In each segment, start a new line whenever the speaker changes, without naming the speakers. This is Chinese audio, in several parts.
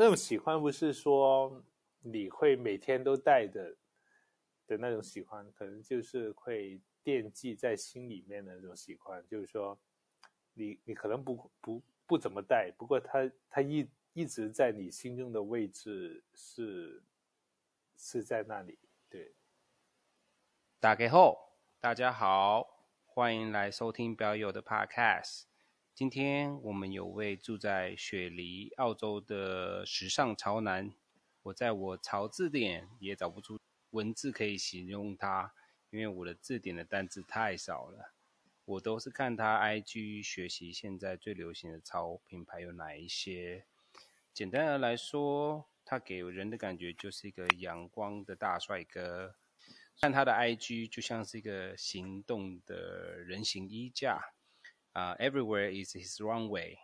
那种喜欢不是说你会每天都带的的那种喜欢，可能就是会惦记在心里面的那种喜欢，就是说你你可能不不不怎么带，不过他他一一直在你心中的位置是是在那里。对，
打开后，大家好，欢迎来收听表友的 Podcast。今天我们有位住在雪梨澳洲的时尚潮男，我在我潮字典也找不出文字可以形容他，因为我的字典的单字太少了。我都是看他 IG 学习现在最流行的潮品牌有哪一些。简单的来说，他给人的感觉就是一个阳光的大帅哥。看他的 IG 就像是一个行动的人形衣架。啊、uh，Everywhere is his runway。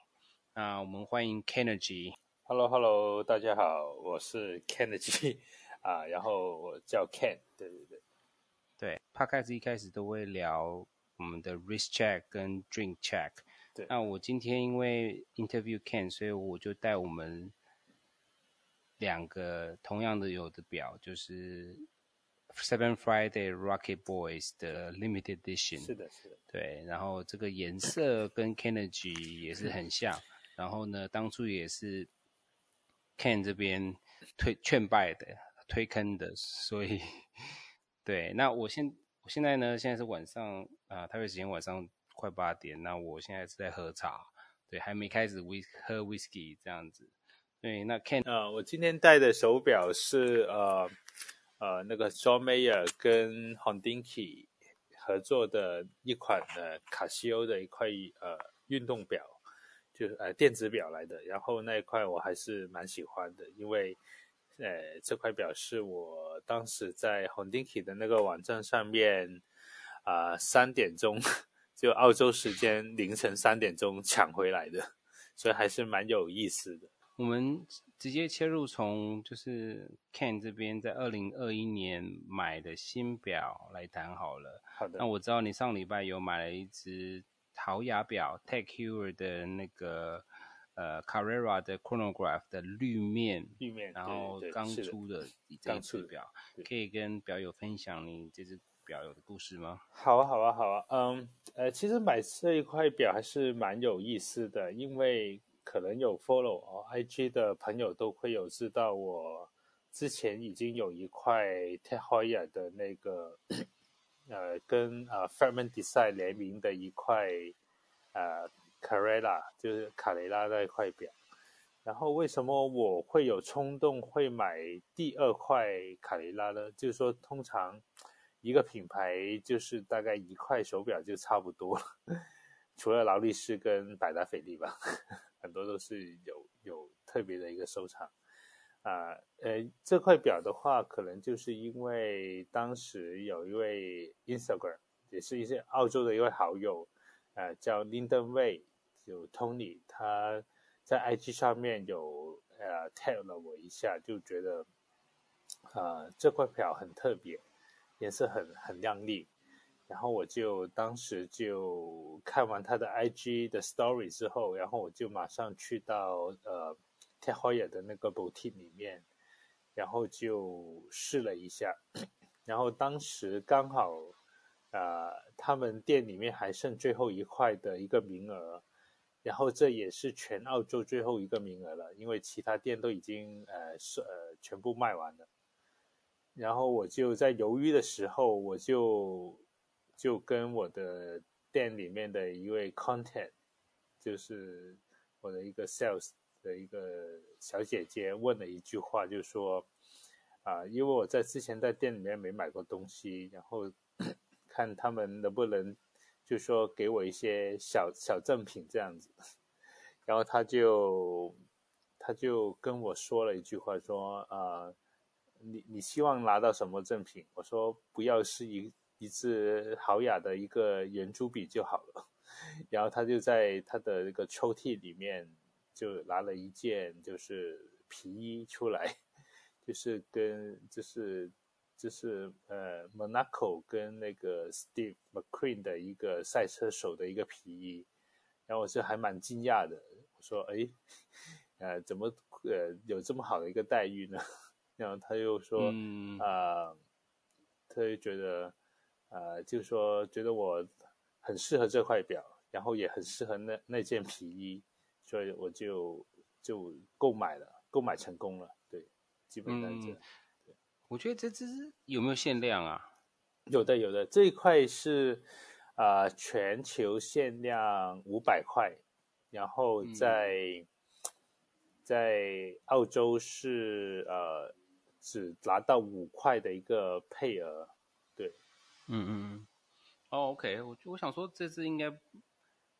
啊，我们欢迎 Kennedy。
Hello，Hello，大家好，我是 Kennedy 啊，然后我叫 Ken。对对对，
对。Podcast 一开始都会聊我们的 wrist check 跟 drink check。
对。
那我今天因为 interview Ken，所以我就带我们两个同样的有的表，就是。Seven Friday Rocket Boys 的 Limited Edition，
是的，是的，
对。然后这个颜色跟 Kennedy 也是很像。然后呢，当初也是 Ken 这边推劝败的、推坑的，所以 对。那我现我现在呢，现在是晚上啊、呃，台北时间晚上快八点。那我现在是在喝茶，对，还没开始威喝 Whisky 这样子。对，那 Ken，
呃，我今天戴的手表是呃。呃，那个 John Mayer 跟 h o n d i n k y 合作的一款呃卡西欧的一块呃运动表，就是呃电子表来的。然后那一块我还是蛮喜欢的，因为呃这块表是我当时在 h o n d i n k y 的那个网站上面啊、三点钟就澳洲时间凌晨三点钟抢回来的，所以还是蛮有意思的。
我们直接切入从就是 Ken 这边在二零二一年买的新表来谈好了。
好的。
那我知道你上礼拜有买了一只陶雅表 t e c h h u e r 的那个呃 Carrera 的 Chronograph 的绿面，
绿面，
然后刚出的这只表，可以跟表友分享你这只表有的故事吗？
好啊，好啊，好啊。嗯，呃，其实买这一块表还是蛮有意思的，因为。可能有 follow 哦，IG 的朋友都会有知道，我之前已经有一块 t e h o y a 的那个，呃，跟呃 Ferrament Design 联名的一块呃 Carrera 就是卡雷拉那一块表。然后为什么我会有冲动会买第二块卡雷拉呢？就是说，通常一个品牌就是大概一块手表就差不多了，除了劳力士跟百达翡丽吧。很多都是有有特别的一个收藏啊，呃，这块表的话，可能就是因为当时有一位 Instagram，也是一些澳洲的一位好友，呃，叫 Linden Way，就 Tony，他在 IG 上面有呃 tag 了我一下，就觉得啊、这块表很特别，颜色很很亮丽。然后我就当时就看完他的 IG 的 Story 之后，然后我就马上去到呃 Tag Heuer 的那个 boutique 里面，然后就试了一下。然后当时刚好呃他们店里面还剩最后一块的一个名额，然后这也是全澳洲最后一个名额了，因为其他店都已经呃是呃全部卖完了。然后我就在犹豫的时候，我就。就跟我的店里面的一位 content，就是我的一个 sales 的一个小姐姐问了一句话，就说啊，因为我在之前在店里面没买过东西，然后 看他们能不能就说给我一些小小赠品这样子，然后他就他就跟我说了一句话，说啊，你你希望拿到什么赠品？我说不要是一。一支豪雅的一个圆珠笔就好了，然后他就在他的那个抽屉里面就拿了一件就是皮衣出来，就是跟就是就是呃 Monaco 跟那个 Steve McQueen 的一个赛车手的一个皮衣，然后我是还蛮惊讶的，我说哎，呃怎么呃有这么好的一个待遇呢？然后他又说，
嗯、
呃，他就觉得，呃，就说觉得我很适合这块表，然后也很适合那那件皮衣，所以我就就购买了，购买成功了。对，基本上这样。
嗯、我觉得这只有没有限量啊？
有的，有的，这一块是啊、呃，全球限量五百块，然后在、嗯、在澳洲是呃。只拿到五块的一个配额，对，
嗯嗯嗯，哦、oh,，OK，我我想说这次应该，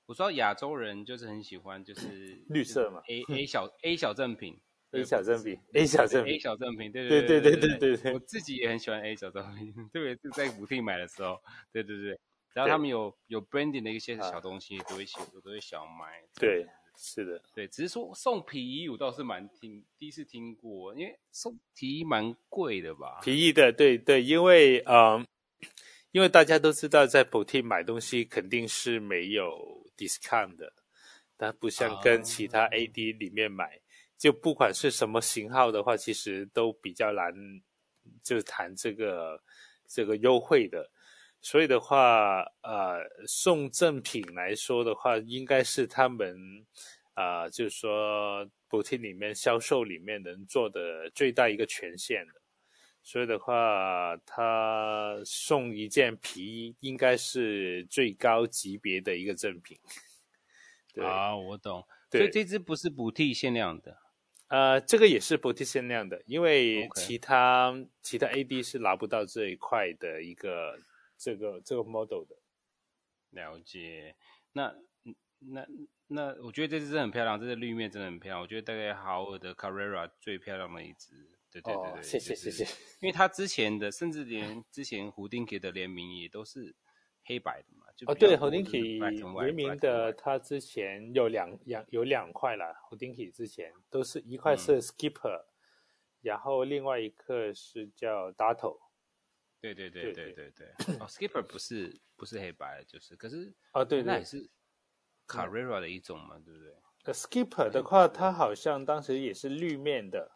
我知道亚洲人就是很喜欢，就是
绿色嘛
，A A 小 A 小正品
，A 小正品，A 小正品
，A 小正品，
对对对对对对对，我
自己也很喜欢 A 小正品，特别是在补丁买的时候，对对对，然后他们有有 branding 的一些小东西都会写，我都会想买，
对。是的，
对，只是说送皮衣，我倒是蛮听第一次听过，因为送皮衣蛮贵的吧？
皮衣的，对对，因为嗯，因为大家都知道，在 boutique 买东西肯定是没有 discount 的，但不像跟其他 AD 里面买，啊、就不管是什么型号的话，其实都比较难，就谈这个这个优惠的。所以的话，呃，送赠品来说的话，应该是他们，啊、呃，就是说，boutique 里面销售里面能做的最大一个权限的。所以的话，他送一件皮衣，应该是最高级别的一个赠品。对
啊，我懂。所以这只不是 boutique 限量的。
呃，这个也是 boutique 限量的，因为其他、okay. 其他 AD 是拿不到这一块的一个。这个这个 model 的
了解，那那那，我觉得这只真的很漂亮，这只绿面真的很漂亮。我觉得大概豪尔的 Carrera 最漂亮的一只，对对对对，
哦、谢谢、就是、谢谢。
因为他之前的，甚至连之前 Hodinkee 的联名也都是黑白的嘛。就
哦，对，Hodinkee 联名的，他之前有两两有两块了。Hodinkee 之前都是一块是 Skipper，、嗯、然后另外一个是叫 Datto。
对对对对对对，哦，Skipper 不是不是黑白，就是，可是
哦，对，
那也是 Carrera 的一种嘛，对不对
？Skipper 的话，它好像当时也是绿面的，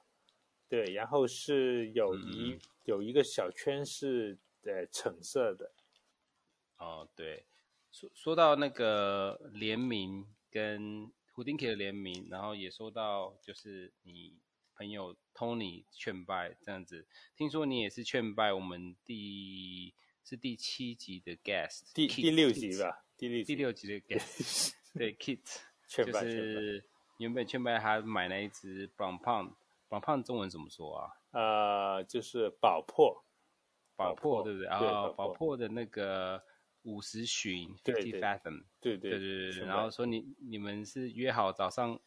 对，然后是有一、嗯、有一个小圈是呃橙色的。
哦，对，说说到那个联名跟 Hodinkee 的联名，然后也说到就是你。朋友 Tony 劝败这样子，听说你也是劝败我们第是第七集的 guest，
第第六集吧，第六
第六集的 guest，对 Kit 就是原本劝败他买那一只 Blancpain，Blancpain 中文怎么说啊？
呃，就是宝珀，
宝珀对不对啊？宝珀的那个五十寻 Fifty Fathom，
对对对
对对，然后说你你们是约好早上。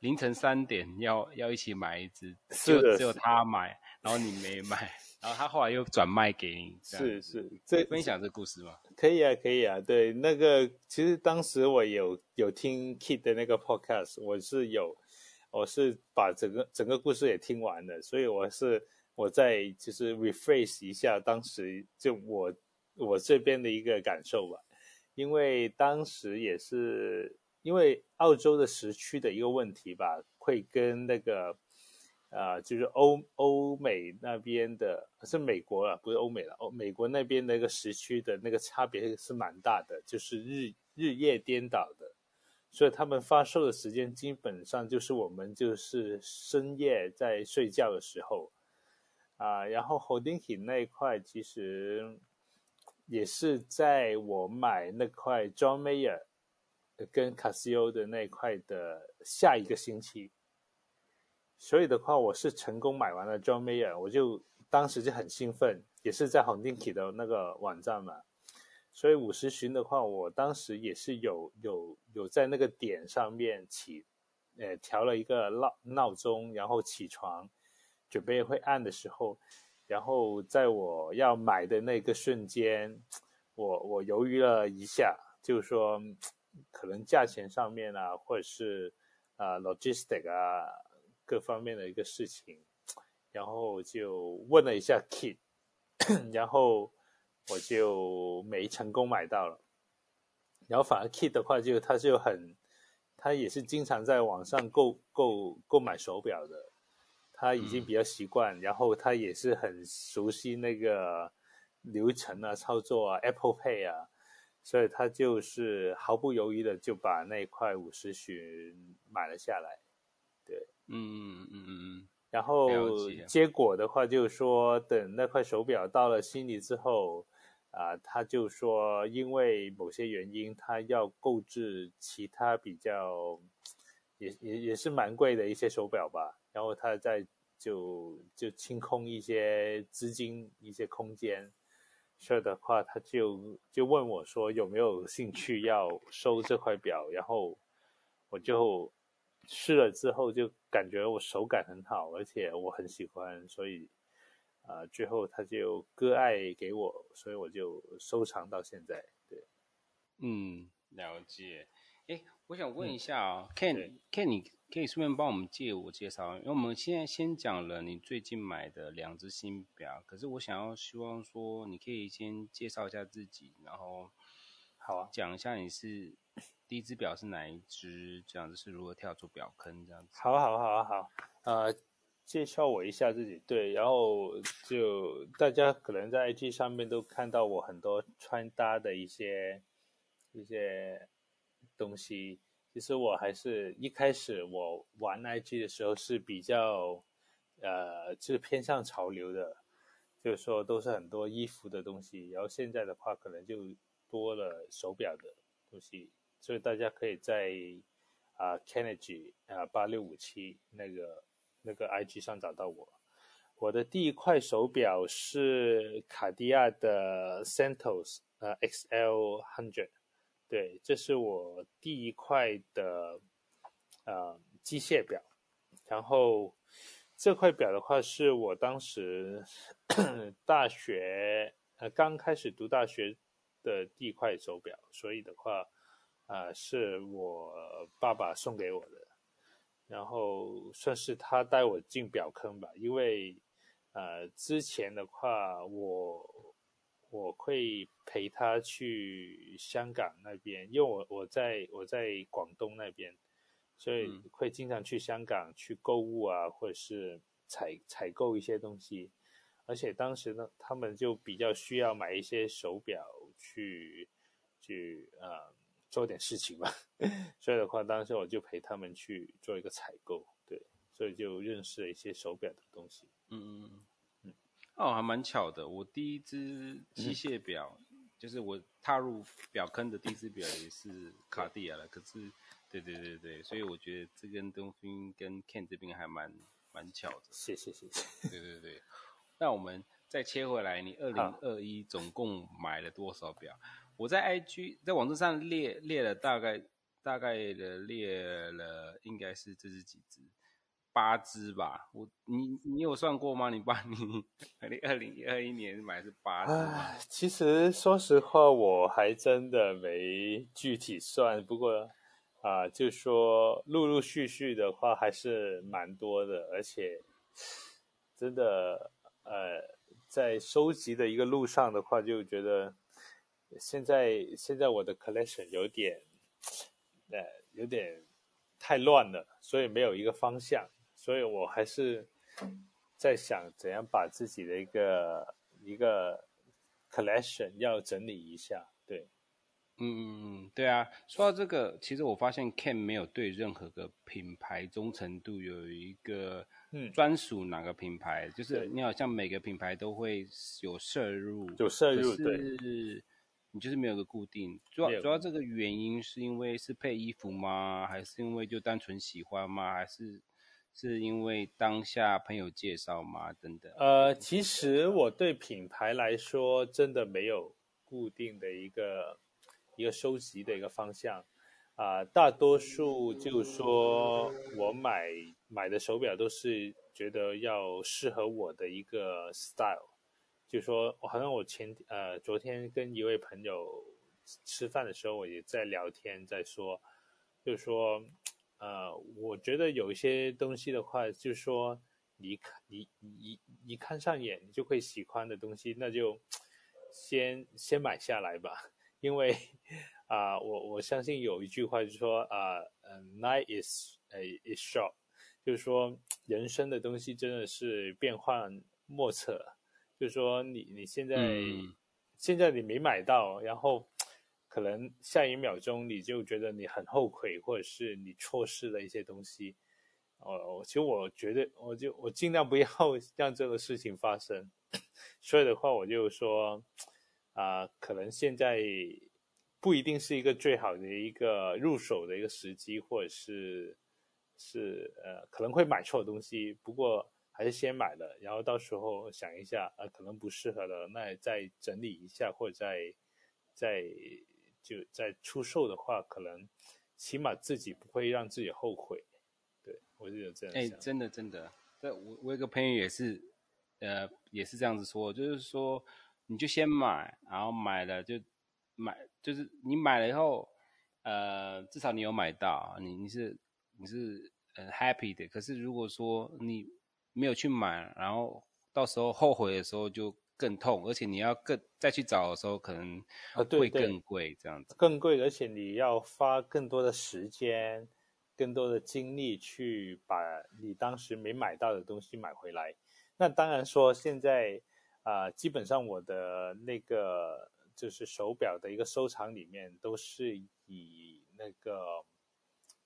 凌晨三点要要一起买一只，就只有他买，然后你没买，然后他后来又转卖给你。
是是，这
分享这故事吗？
可以啊，可以啊。对，那个其实当时我有有听 Kid 的那个 podcast，我是有，我是把整个整个故事也听完了，所以我是我在就是 rephrase 一下当时就我我这边的一个感受吧，因为当时也是。因为澳洲的时区的一个问题吧，会跟那个，啊、就是欧欧美那边的，是美国啊，不是欧美了，欧美国那边那个时区的那个差别是蛮大的，就是日日夜颠倒的，所以他们发售的时间基本上就是我们就是深夜在睡觉的时候，啊、然后 Hodinkee 那一块其实也是在我买那块 John Mayer。跟卡西欧的那块的下一个星期，所以的话，我是成功买完了 John Mayer，我就当时就很兴奋，也是在 Hodinkee 的那个网站嘛，所以五十寻的话，我当时也是有有有在那个点上面起，呃，调了一个闹闹钟，然后起床准备会按的时候，然后在我要买的那个瞬间，我我犹豫了一下，就是说。可能价钱上面啊，或者是啊、呃、logistic 啊各方面的一个事情，然后就问了一下 Kit，然后我就没成功买到了。然后反而 Kid 的话就，就他就很他也是经常在网上购购购买手表的，他已经比较习惯，嗯、然后他也是很熟悉那个流程啊、操作啊、Apple Pay 啊，所以他就是毫不犹豫的就把那块五十寻买了下来。对，
嗯嗯嗯嗯。
然后结果的话，就是说等那块手表到了悉尼之后。啊、他就说，因为某些原因，他要购置其他比较，也也也是蛮贵的一些手表吧。然后他在就就清空一些资金、一些空间，所以的话，他就就问我说有没有兴趣要收这块表。然后我就试了之后，就感觉我手感很好，而且我很喜欢，所以。啊、呃，最后他就割爱给我，所以我就收藏到现在。对，
嗯，了解。哎，我想问一下啊、哦嗯、，Ken，Ken，你可以顺便帮我们介我介绍，因为我们现在先讲了你最近买的两只新表，可是我想要希望说，你可以先介绍一下自己，然后
好啊，
讲一下你是第一只表是哪一只，这样子是如何跳出表坑这样子。
好啊，好啊，好啊，好，呃。介绍我一下自己，对，然后就大家可能在 IG 上面都看到我很多穿搭的一些一些东西。其实我还是一开始我玩 IG 的时候是比较呃，就是偏向潮流的，就是说都是很多衣服的东西。然后现在的话，可能就多了手表的东西，所以大家可以在啊 Kennedy 啊八六五七那个。那个 IG 上找到我，我的第一块手表是卡地亚的 Santos 呃 XL Hundred，对，这是我第一块的呃机械表。然后这块表的话，是我当时 大学呃刚开始读大学的第一块手表，所以的话啊、呃，是我爸爸送给我的。然后算是他带我进表坑吧，因为，呃，之前的话我我会陪他去香港那边，因为我我在我在广东那边，所以会经常去香港去购物啊，或者是采采购一些东西，而且当时呢，他们就比较需要买一些手表去去呃。做点事情吧，所以的话，当时我就陪他们去做一个采购，对，所以就认识了一些手表的东西。
嗯嗯嗯，哦，还蛮巧的。我第一只机械表，嗯、就是我踏入表坑的第一只表也是卡地亚了。可是，对对对对，所以我觉得这跟东勋跟 Ken 这边还蛮蛮巧的。
谢谢谢谢。
对对对，那我们再切回来，你二零二一总共买了多少表？我在 IG 在网站上列列了大概大概的列了应该是这是几只八只吧。我你你有算过吗？你把你你二零二一年买的是八只吗？
其实说实话，我还真的没具体算。不过啊、就说陆陆续续的话还是蛮多的，而且真的呃，在收集的一个路上的话，就觉得。现在现在我的 collection 有点，呃，有点太乱了，所以没有一个方向，所以我还是在想怎样把自己的一个一个 collection 要整理一下。对，
嗯嗯嗯，对啊。说到这个，其实我发现 Ken 没有对任何个品牌忠诚度有一个嗯专属哪个品牌，嗯、就是你好像每个品牌都会有摄入，
有摄入，
对。
对
你就是没有个固定，主要主要这个原因是因为是配衣服吗？还是因为就单纯喜欢吗？还是是因为当下朋友介绍吗？等等。
呃，其实我对品牌来说，真的没有固定的一个一个收集的一个方向啊、呃。大多数就是说我买买的手表都是觉得要适合我的一个 style。就说，好像我前呃昨天跟一位朋友吃饭的时候，我也在聊天，在说，就是说，呃，我觉得有一些东西的话，就是说，你看你你你看上眼，你就会喜欢的东西，那就先先买下来吧，因为啊、我我相信有一句话就是说啊，呃，night is 呃 is short，就是说人生的东西真的是变幻莫测。就是说你你现在、嗯、现在你没买到，然后可能下一秒钟你就觉得你很后悔，或者是你错失了一些东西。哦，其实我觉得我就我尽量不要 让这个事情发生。所以的话，我就说啊、呃，可能现在。不一定是一个最好的一个入手的一个时机，或者是是呃可能会买错东西，不过还是先买了，然后到时候想一下，呃可能不适合了，那再整理一下，或者再再就再出售的话，可能起码自己不会让自己后悔。对，我就有这样想。
哎，真的真的，对我我有个朋友也是，呃也是这样子说，就是说你就先买，然后买了就。买就是你买了以后，呃，至少你有买到，你你是你是很 happy 的。可是如果说你没有去买，然后到时候后悔的时候就更痛，而且你要更再去找的时候可能会更贵，这样子。
更贵，而且你要花更多的时间、更多的精力去把你当时没买到的东西买回来。那当然说现在啊、呃，基本上我的那个。就是手表的一个收藏里面，都是以那个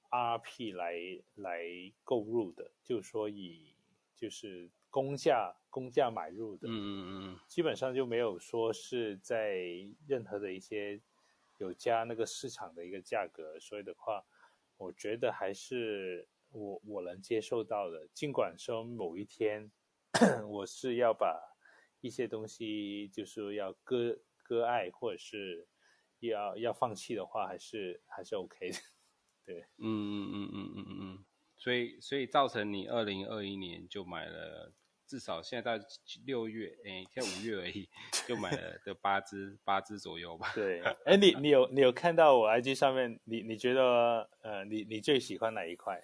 RP 来来购入的，就是说以就是公价公价买入的，嗯嗯嗯，基本上就没有说是在任何的一些有加那个市场的一个价格，所以的话，我觉得还是我我能接受到的，尽管说某一天 我是要把一些东西就是要割。割爱或者是要要放弃的话，还是还是 OK 的，对，
嗯嗯嗯嗯嗯嗯，所以所以造成你二零二一年就买了，至少现在到六月，哎，现在五月而已，就买了的八只八只左右吧。
对，哎，你你有你有看到我 IG 上面，你你觉得呃，你你最喜欢哪一块？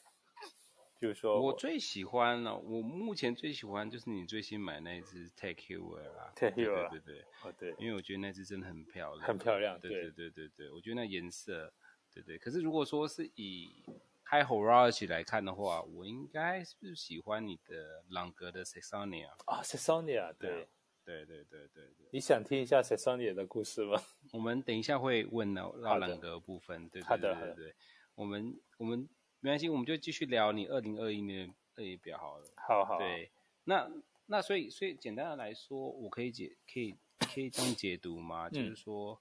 就是说我，
我最喜欢呢，我目前最喜欢就是你最新买那一只 Tag Heuer 啦
，Tag Heuer，
对对对，
哦对，
因为我觉得那只真的很漂亮，
很漂亮，
对对对对对，我觉得那颜色，对对。可是如果说是以 High Horology 来看的话，我应该是喜欢你的朗格的 Saxonia
啊，Saxonia，对
对对对对对。
你想听一下 Saxonia 的故事吗？我
们等一下会问到到朗格部分，对对对对对，我们我们。没关系，我们就继续聊你二零二一年的二一表好了。
好好。
对，那那所以所以简单的来说，我可以解可以可以这样解读吗？嗯、就是说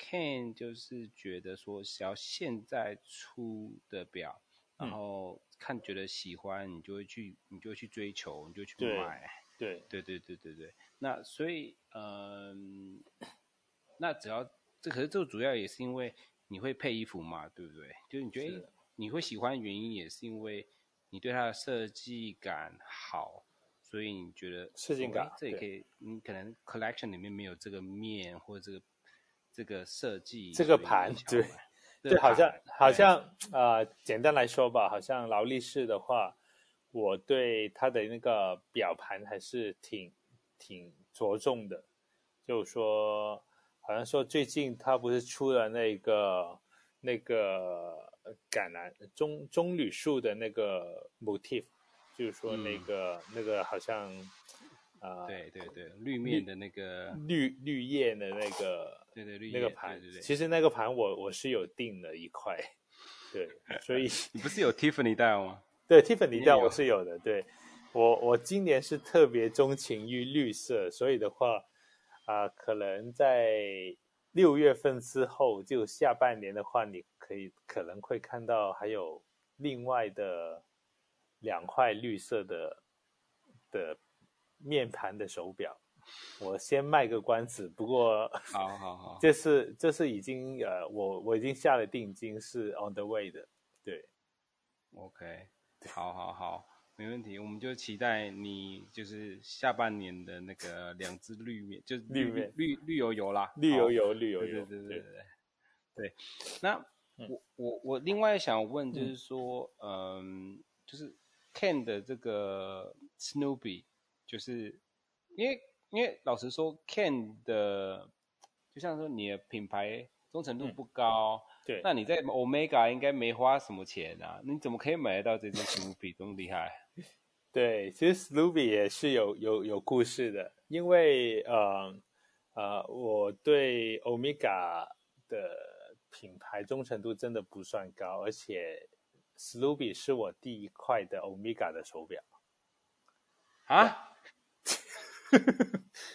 ，Ken 就是觉得说，只要现在出的表，嗯、然后看觉得喜欢，你就会去你就会去追求，你就去买。
对
对对对对对。那所以嗯，那只要这可是这主要也是因为你会配衣服嘛，对不对？就是你觉得。你会喜欢的原因也是因为你对它的设计感好，所以你觉得
设计感
这也可以。你可能 collection 里面没有这个面或者这个这个设计，
这个盘对对，好像好像啊、呃，简单来说吧，好像劳力士的话，我对它的那个表盘还是挺挺着重的。就是说，好像说最近它不是出了那个那个。橄榄棕棕榈树的那个 motif，就是说那个、嗯、那个好像啊、呃，
对对对，绿面的那个
绿绿叶的那个，
对对绿
那个盘，
对对对，
其实那个盘我我是有订了一块，对，所以
你不是有 Tiffany 带吗？
对，Tiffany 带我是有的，对，我我今年是特别钟情于绿色，所以的话啊、呃，可能在六月份之后，就下半年的话，你。可以可能会看到还有另外的两块绿色的的面盘的手表，我先卖个关子。不过，
好好好，
这是这是已经呃，我我已经下了定金，是 on the way 的。对
，OK，好好好，没问题。我们就期待你就是下半年的那个两只绿面，就是绿绿面绿绿油油啦，
绿油油绿油油，
对对对对对，对，那。我我我另外想问就是说，嗯，嗯，就是 Ken 的这个 Snoopy，就是因为因为老实说，Ken 的就像说你的品牌忠诚度不高。
嗯、对，
那你在 Omega 应该没花什么钱啊？你怎么可以买得到这只 Snoopy 这么厉害？
对，其实 Snoopy 也是有有有故事的，因为呃呃，我对 Omega 的品牌忠诚度真的不算高，而且 Snoopy 是我第一块的 Omega 的手表。
啊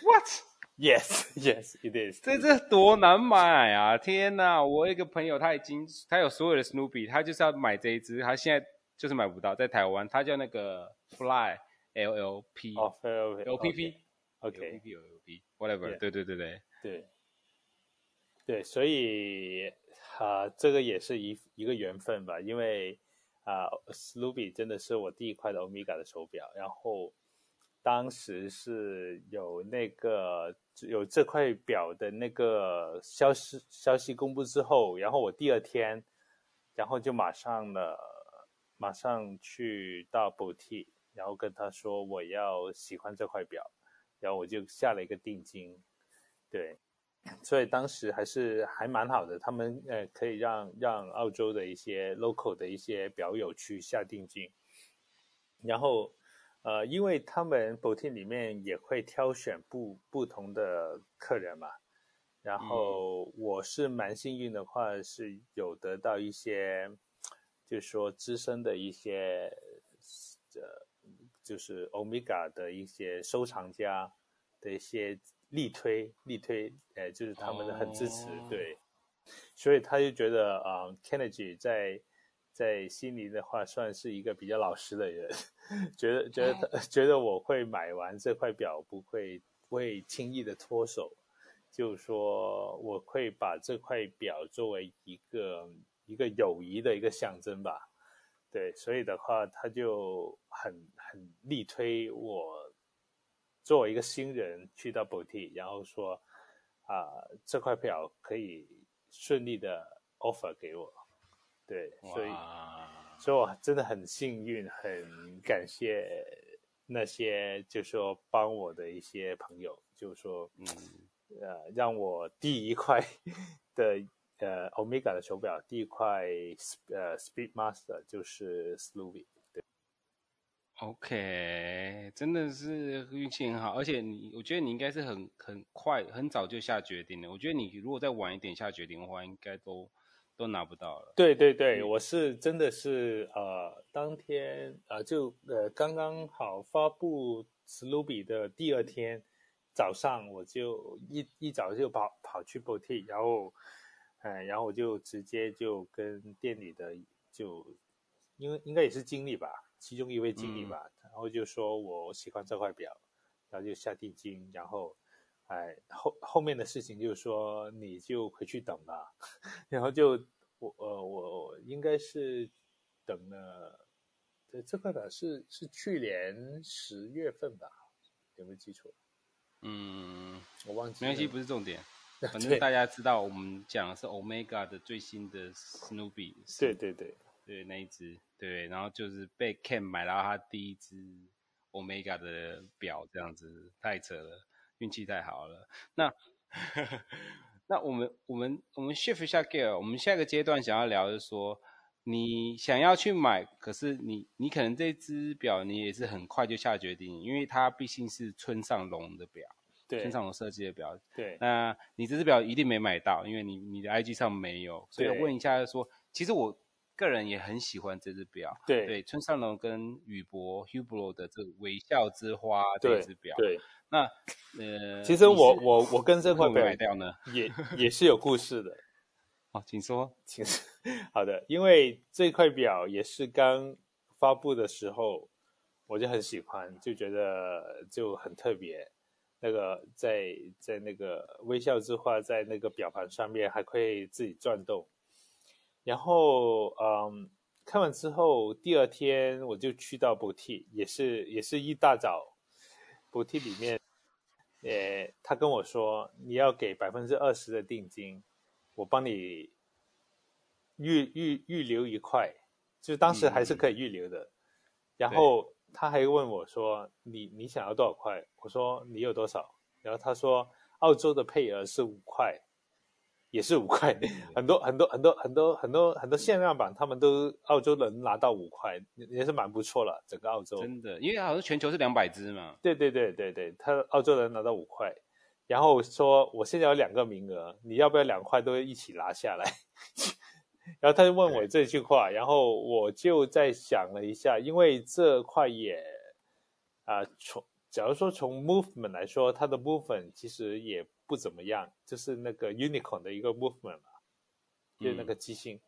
？What？Yes，Yes，it is。
这这多难买啊！天哪，我一个朋友他已经他有所有的 Snoopy，他就是要买这一只，他现在就是买不到，在台湾，他叫那个。Fly L L P
哦，L
P P
OK
L P P L L P whatever 对对对对
对对，所以啊、呃，这个也是一一个缘分吧，因为啊，Snoopy 真的是我第一块的 Omega 的手表，然后当时是有那个有这块表的那个消息消息公布之后，然后我第二天，然后就马上了，马上去到 boutique 然后跟他说我要喜欢这块表，然后我就下了一个定金，对，所以当时还是还蛮好的，他们呃可以让让澳洲的一些 local 的一些表友去下定金，然后呃因为他们 boutique 里面也会挑选不不同的客人嘛，然后我是蛮幸运的话是有得到一些，就是说资深的一些呃。就是 Omega 的一些收藏家的一些力推力推，呃，就是他们的很支持，oh. 对，所以他就觉得啊、呃、Kennedy 在在悉尼的话算是一个比较老实的人，觉得觉得 觉得我会买完这块表不会不会轻易的脱手，就是说我会把这块表作为一个一个友谊的一个象征吧。对，所以的话，他就很很力推我作为一个新人去到 boutique，然后说啊、呃，这块表可以顺利的 offer 给我。对，所以所以我真的很幸运，很感谢那些就是说帮我的一些朋友，就是说嗯呃，让我第一块的。呃，Omega 的手表第一块呃，Speedmaster 就是 Slovy，对
，OK，真的是运气很好，而且你，我觉得你应该是很很快很早就下决定的。我觉得你如果再晚一点下决定的话，应该都都拿不到了。
对对对，我是真的是呃，当天呃就呃刚刚好发布 Snoopy 的第二天早上，我就一一早就跑跑去 boutique，然后。哎，然后我就直接就跟店里的就，因为应该也是经理吧，其中一位经理吧，嗯、然后就说我喜欢这块表，然后就下定金，然后，哎，后后面的事情就是说你就回去等吧，然后就我呃我，我应该是等了，对这块表是是去年十月份吧，有没有记错？
嗯，
我忘记了，
没关系，不是重点。反正大家知道，我们讲的是 Omega 的最新的 Snoopy，
对对对
对，那一只，对，然后就是被 Ken 买到他第一只 Omega 的表，这样子太扯了，运气太好了。那那我们我们我们 shift 一下 gear，我们下一个阶段想要聊的是说，你想要去买，可是你你可能这只表你也是很快就下决定，因为它毕竟是村上隆的表。
对，
村上隆设计的表，
对，
那你这只表一定没买到，因为你你的 IG 上没有，所以我问一下说，其实我个人也很喜欢这只表，
对，
对，村上隆跟宇舶 Hublot 的这个微笑之花这只表，
对，
那 呃，
其实我我我跟这块表
买掉呢，
也也是有故事的，
好，请说，
请说，好的，因为这块表也是刚发布的时候，我就很喜欢，就觉得就很特别。那个在在那个微笑之花在那个表盘上面还可以自己转动，然后嗯，看完之后第二天我就去到 boutique，也是也是一大早，boutique 里面，呃，他跟我说你要给百分之二十的定金，我帮你预预预留一块，就当时还是可以预留的，嗯、然后。他还问我说：“你你想要多少块？”我说：“你有多少？”然后他说：“澳洲的配额是五块，也是五块，很多很多很多很多很多很多限量版，他们都澳洲能拿到五块，也是蛮不错了。整个澳洲
真的，因为好像全球是两百只嘛。
对对对对对，他澳洲人拿到五块，然后说我现在有两个名额，你要不要两块都一起拿下来？然后他就问我这句话，然后我就在想了一下，因为这块也啊从。假如说从 movement 来说，它的 movement 其实也不怎么样，就是那个 unicorn 的一个 movement 嘛，就是那个机芯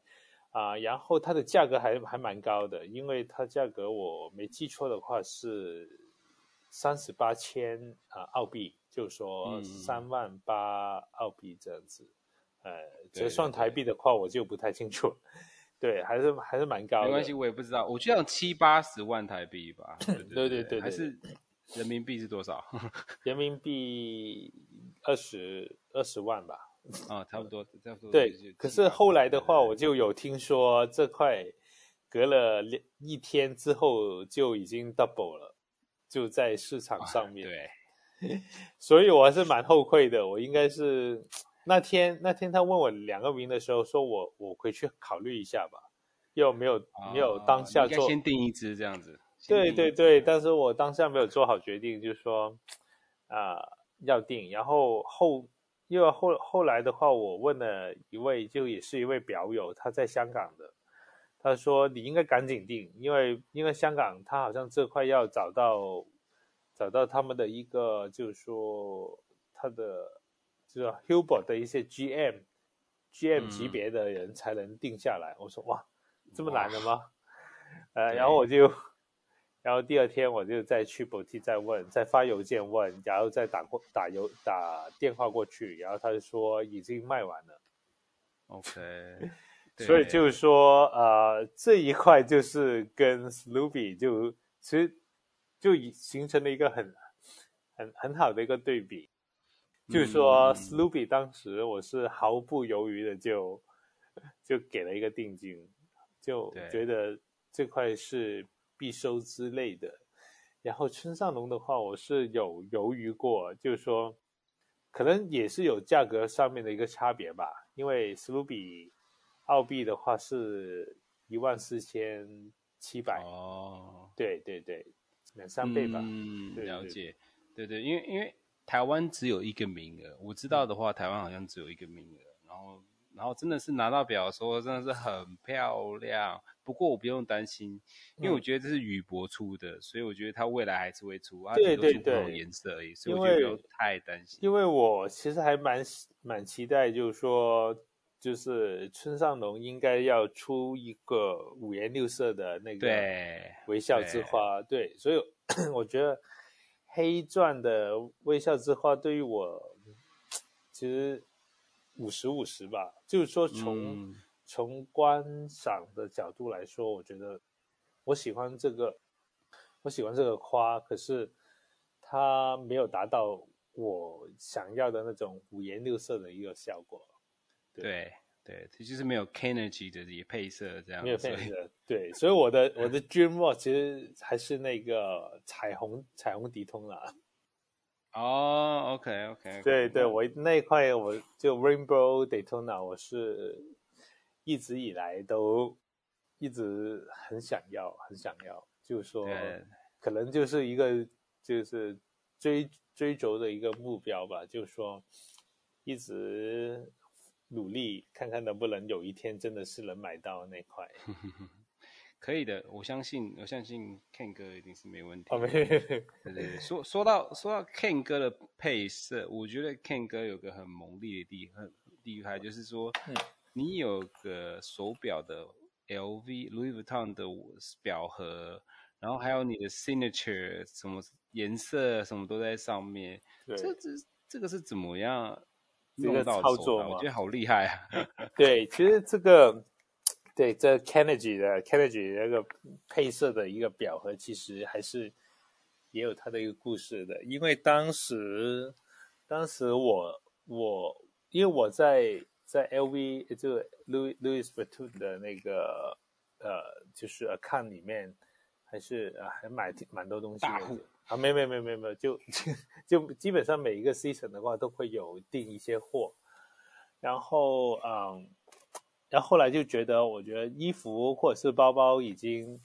啊、嗯呃，然后它的价格还还蛮高的，因为它价格我没记错的话是三十八千啊澳币，就是说三万八澳币这样子，嗯、呃，折算台币的话我就不太清楚，对，还是还是蛮高的。
没关系，我也不知道，我觉得七八十万台币吧。
对，对，对，
还是。人民币是多少？
人民币二十二十万吧。
啊、哦，差不多，差不多。
对，可是后来的话，我就有听说这块隔了两一天之后就已经 double 了，就在市场上面。
对，
所以我还是蛮后悔的。我应该是那天那天他问我两个名的时候，说我我回去考虑一下吧，又没有、哦、没有当下做，
先定一只这样子。
对对对，但是我当下没有做好决定，就是说，啊、呃，要定。然后后，因为后后来的话，我问了一位，就也是一位表友，他在香港的，他说你应该赶紧定，因为因为香港他好像这块要找到找到他们的一个，就是说他的就是 Hilbert 的一些 GM GM 级别的人才能定下来。嗯、我说哇，这么难的吗？呃，然后我就。然后第二天我就再去 boutique 再问，再发邮件问，然后再打过打邮打电话过去，然后他就说已经卖完了。
OK，
所以就是说，呃，这一块就是跟 Snoopy 就其实就形成了一个很很很好的一个对比，嗯、就是说 Snoopy 当时我是毫不犹豫的就就给了一个定金，就觉得这块是。必收之类的，然后村上隆的话，我是有犹豫过，就是说，可能也是有价格上面的一个差别吧。因为史努比澳币的话是一万四千七百哦，对对对，两三倍吧。
嗯，了解，对对，因为因为台湾只有一个名额，我知道的话，台湾好像只有一个名额，然后然后真的是拿到表说真的是很漂亮。不过我不用担心，因为我觉得这是宇舶出的，嗯，所以我觉得它未来还是会出，
对对对，
它只是出不同颜色而已，所以我觉得不用太担心。
因为我其实还蛮蛮期待，就是说，就是村上隆应该要出一个五颜六色的那个微笑之花，对，对对，所以 我觉得黑钻的微笑之花对于我 其实五十五十吧，就是说从。嗯从观赏的角度来说，我觉得我喜欢这个，我喜欢这个花，可是它没有达到我想要的那种五颜六色的一个效果。
对对，它就是没有 Kennergy 的也配色这样。
没有配色，对，所以我的我的 Dream Watch 其实还是那个彩虹彩虹迪通啦。
哦，OK OK，
对对，我那一块我就 Rainbow Daytona，我是。一直以来都一直很想要，很想要，就是说，可能就是一个就是追追逐的一个目标吧，就是说，一直努力看看能不能有一天真的是能买到那块。
可以的，我相信，我相信 Ken 哥一定是没问题。
哦，没。
对对，说说到说到 Ken 哥的配色，我觉得 Ken 哥有个很猛烈的地很厉害，就是说。嗯你有个手表的 LV Louis Vuitton 的表盒，然后还有你的 signature 什么颜色什么都在上面。对，这这这个是怎么样
这个操作？
我觉得好厉害啊！
对，其实这个对这 Kennergy 的 Kennergy 那个配色的一个表盒，其实还是也有它的一个故事的。因为当时当时我我因为我在。在 LV 这个 Louis Louis Vuitton 的那个呃，就是 account 里面，还是啊，还买挺蛮多东西的啊，没没没没没，就 就基本上每一个 season 的话，都会有订一些货。然后嗯，然后后来就觉得，我觉得衣服或者是包包已经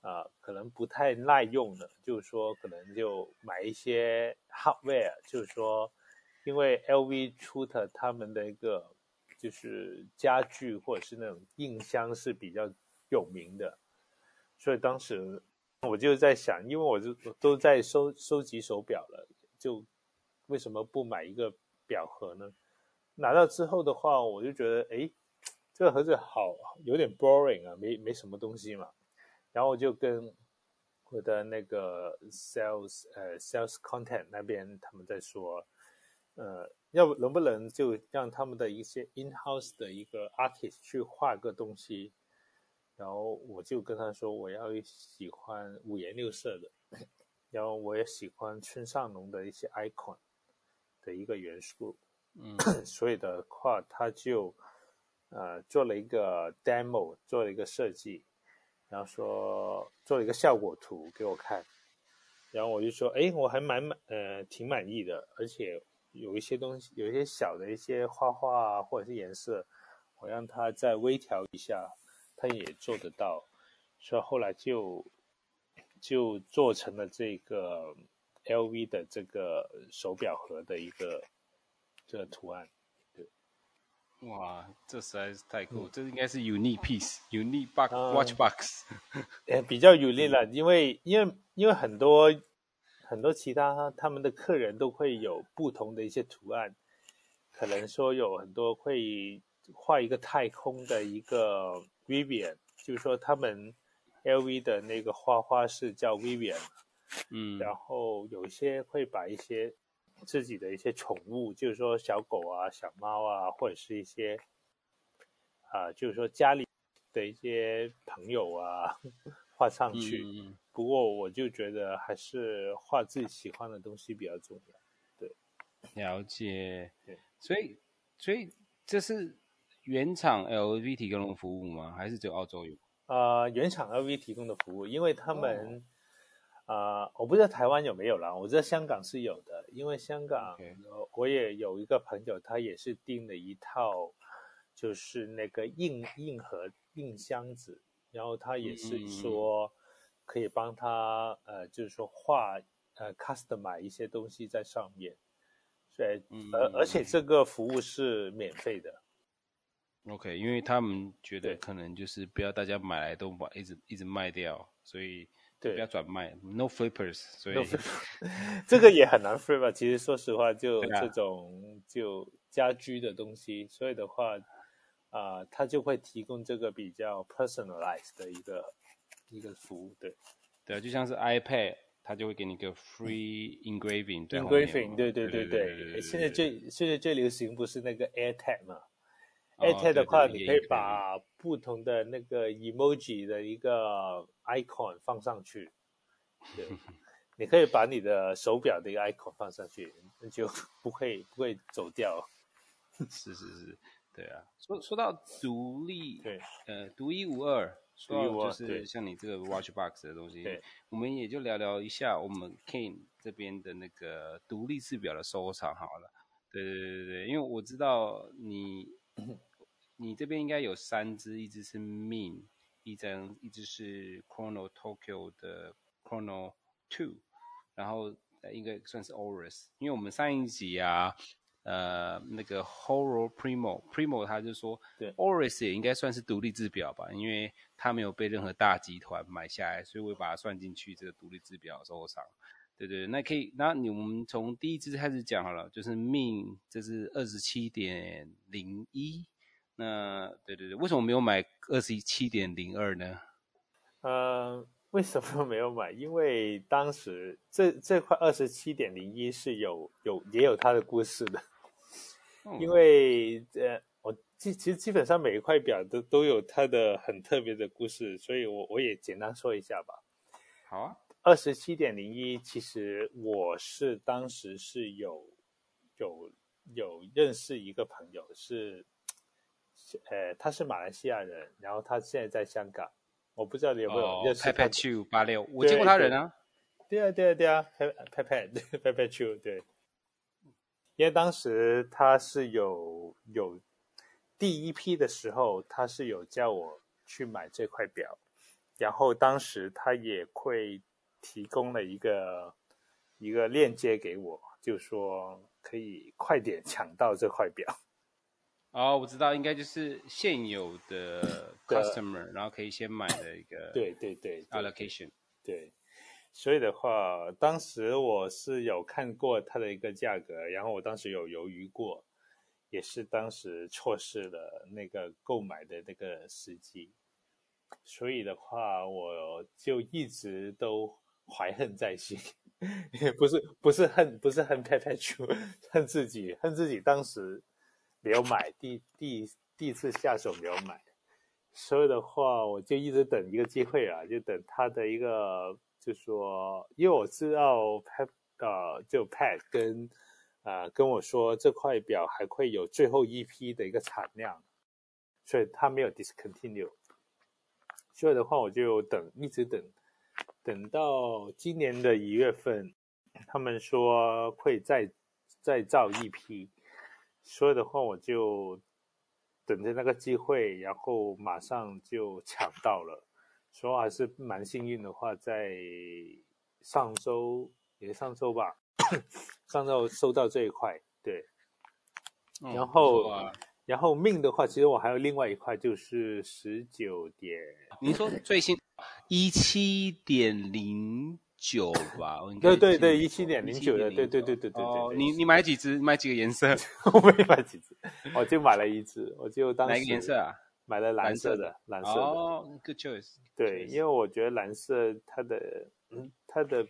啊、呃，可能不太耐用了，就是说可能就买一些 hardware，就是说，因为 LV 出的他们的一个就是家具或者是那种硬箱是比较有名的，所以当时我就在想，因为我就都在收收集手表了，就为什么不买一个表盒呢？拿到之后的话，我就觉得，哎，这个盒子好有点 boring 啊，没没什么东西嘛。然后我就跟我的那个 sales 呃 sales content 那边他们在说，呃，要不能不能就让他们的一些 in house 的一个 artist 去画个东西。然后我就跟他说，我要喜欢五颜六色的，然后我也喜欢村上隆的一些 icon 的一个元素。嗯，所以的话，他就呃做了一个 demo，做了一个设计，然后说做了一个效果图给我看，然后我就说，哎，我还蛮满，呃，挺满意的，而且有一些东西，有一些小的一些画画啊，或者是颜色，我让他再微调一下，他也做得到，所以后来就就做成了这个 LV 的这个手表盒的一个。这个图案，对，
哇，这实在是太酷，嗯、这应该是 unique piece，unique box watch box，
呃，比较 unique 了，因为因为因为很多很多其他他们的客人都会有不同的一些图案，可能说有很多会画一个太空的一个 Vivian，就是说他们 LV 的那个花花是叫 Vivian，嗯，然后有些会把一些。自己的一些宠物，就是说小狗啊、小猫啊，或者是一些啊、呃，就是说家里的一些朋友啊，画上去。嗯、不过我就觉得还是画自己喜欢的东西比较重要。对，
了解。对，所以所以这是原厂 LV 提供的服务吗？还是只有澳洲有？
啊、呃，原厂 LV 提供的服务，因为他们。哦啊、呃，我不知道台湾有没有啦，我知道香港是有的，因为香港.我也有一个朋友，他也是订了一套，就是那个硬硬盒硬箱子，然后他也是说可以帮他呃，就是说画呃 customize 一些东西在上面，所以而而且这个服务是免费的。
OK，因为他们觉得可能就是不要大家买来都把一直一直卖掉，所以。对，不要转卖，no flippers，所以
这个也很难 flip 吧。其实说实话，就这种就家居的东西，所以的话，啊、呃，他就会提供这个比较 personalized 的一个一个服务。对，
对啊，就像是 iPad，它就会给你一个 free engraving，engraving，
对对对对。现在最现在最流行不是那个 AirTag 吗？AirTag 的话，你可以把不同的那个 emoji 的一个 icon 放上去，对，你可以把你的手表的一个 icon 放上去，那就不会不会走掉。
是 是是，对啊。说说到独立，
对，
呃，独一无二，说到就是像你这个 watch box 的东西，对，我们也就聊聊一下我们 Kane 这边的那个独立制表的收藏好了。对对对对，因为我知道你。你这边应该有三只，一只是 Ming，一张，一只是 Chrono Tokyo 的 Chrono Two，然后应该算是 Oris。因为我们上一集啊，呃，那个 Horror Primo Primo 他就说，对，Oris 也应该算是独立制表吧，因为他没有被任何大集团买下来，所以我把它算进去这个独立制表收藏。对对，那可以，那你我们从第一只开始讲好了，就是 Ming，这是二十七点零一。那对对对，为什么没有买二十七点零二呢？
呃，为什么没有买？因为当时这这块二十七点零一是有有也有它的故事的。嗯、因为呃，我基其实基本上每一块表都都有它的很特别的故事，所以我我也简单说一下吧。
好啊，
二十七点零一，其实我是当时是有有有认识一个朋友是。呃，他是马来西亚人，然后他现在在香港，我不知道你有没有认识他。
Pat Pat Chew 八六，我见过他人啊。
对啊，对啊，对啊 Pat Pat Chew 对。因为当时他是有有第一批的时候，他是有叫我去买这块表，然后当时他也会提供了一个一个链接给我，就说可以快点抢到这块表。
哦，我知道，应该就是现有的 customer，然后可以先买的一个
对对对
allocation。
对，所以的话，当时我是有看过它的一个价格，然后我当时有犹豫过，也是当时错失了那个购买的那个时机，所以的话，我就一直都怀恨在心，也不是不是恨，不是恨 Perpetual，恨自己，恨自己当时。没有买，第第第一次下手没有买，所以的话，我就一直等一个机会啊，就等他的一个，就说，因为我知道 Pat 呃，就 Pat 跟啊、呃、跟我说这块表还会有最后一批的一个产量，所以他没有 discontinue，所以的话，我就等，一直等，等到今年的一月份，他们说会再再造一批。所以的话，我就等着那个机会，然后马上就抢到了。所以还是蛮幸运的话，在上周也上周吧，上周收到这一块，对。然后，哦、然后命的话，其实我还有另外一块，就是十九点。
您说最新一七点零。九吧，
对对对，一七点零九的，对对对对对对。
哦，你你买几只？买几个颜色？
我没买几只，我就买了一只，我就当时。
哪个颜色啊？
买了蓝色的，蓝色的。
哦，good choice。
对，因为我觉得蓝色它的嗯它的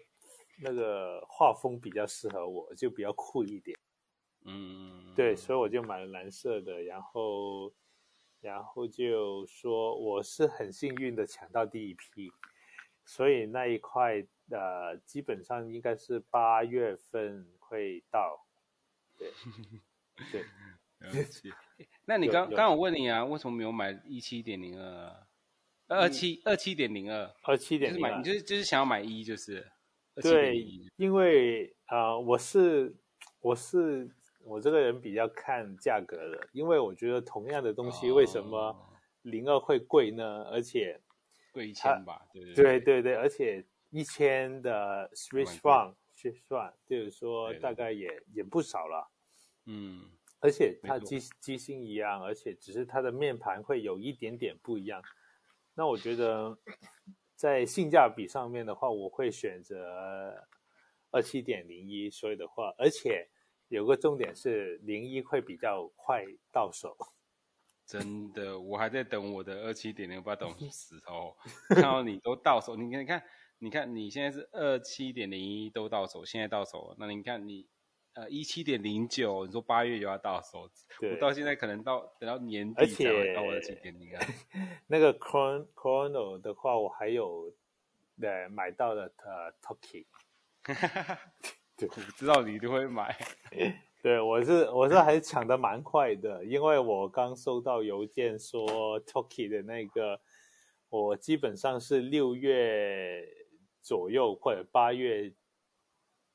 那个画风比较适合我，就比较酷一点。
嗯。
对，所以我就买了蓝色的，然后然后就说我是很幸运的抢到第一批，所以那一块。呃，基本上应该是八月份会到，对，对。
那你刚刚我问你啊，为什么没有买一七点零二？二七二七点零二，
二七点零二，
你就是就是想要买一就是？
对，因为啊、呃，我是我是我这个人比较看价格的，因为我觉得同样的东西为什么零二会贵呢？而且
贵一千吧，对对
对。对对，而且。一千的 Swiss franc，Swiss franc，就是说大概也也不少了，
嗯，
而且它机机芯一样，而且只是它的面盘会有一点点不一样。那我觉得在性价比上面的话，我会选择二七点零一。所以的话，而且有个重点是零一会比较快到手。
真的，我还在等我的二七点零，不知道等死哦。看到你都到手，你看你看。你看，你现在是二七点零一都到手，现在到手了。那你看你，呃，一七点零九，你说八月就要到手，我到现在可能到等到年底才会到我的七点零二。
那个 Chron Chrono 的话，我还有对买到了呃 Toki。
对，我知道你一定会
买。对，我是我是还抢的蛮快的，因为我刚收到邮件说 Toki 的那个，我基本上是六月。左右或者八月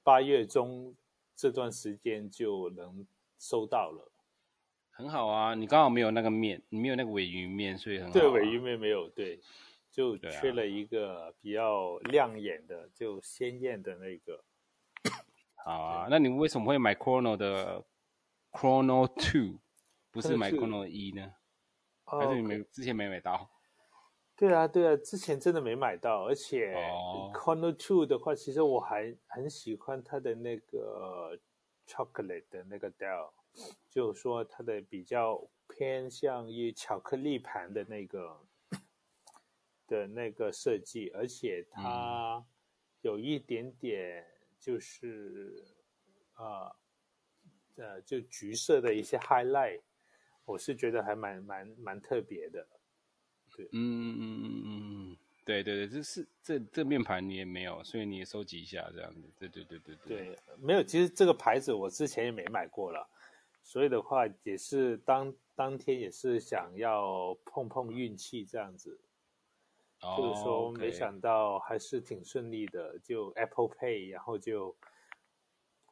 八月中这段时间就能收到了，
很好啊！你刚好没有那个面，你没有那个尾鱼面，所以很好啊。
对，尾鱼面没有，对，就缺了一个比较亮眼的，啊、就鲜艳的那个。
好啊，那你为什么会买 Chrono 的 Chrono Two，不是买 Chrono 一呢？还是你没之前没买到？
对啊，对啊，之前真的没买到，而且 Chrono Two 的话，其实我还很喜欢它的那个 chocolate 的那个 dial，就是说它的比较偏向于巧克力盘的那个的那个设计，而且它有一点点就是啊呃，呃就橘色的一些 highlight，我是觉得还蛮蛮蛮特别的。
嗯嗯嗯嗯嗯，对对对，这是这这面盘你也没有，所以你也收集一下这样子。对对对对对。
对，没有，其实这个牌子我之前也没买过了，所以的话也是当当天也是想要碰碰运气这样子。哦。就是说，没想到还是挺顺利的，就 Apple Pay，然后就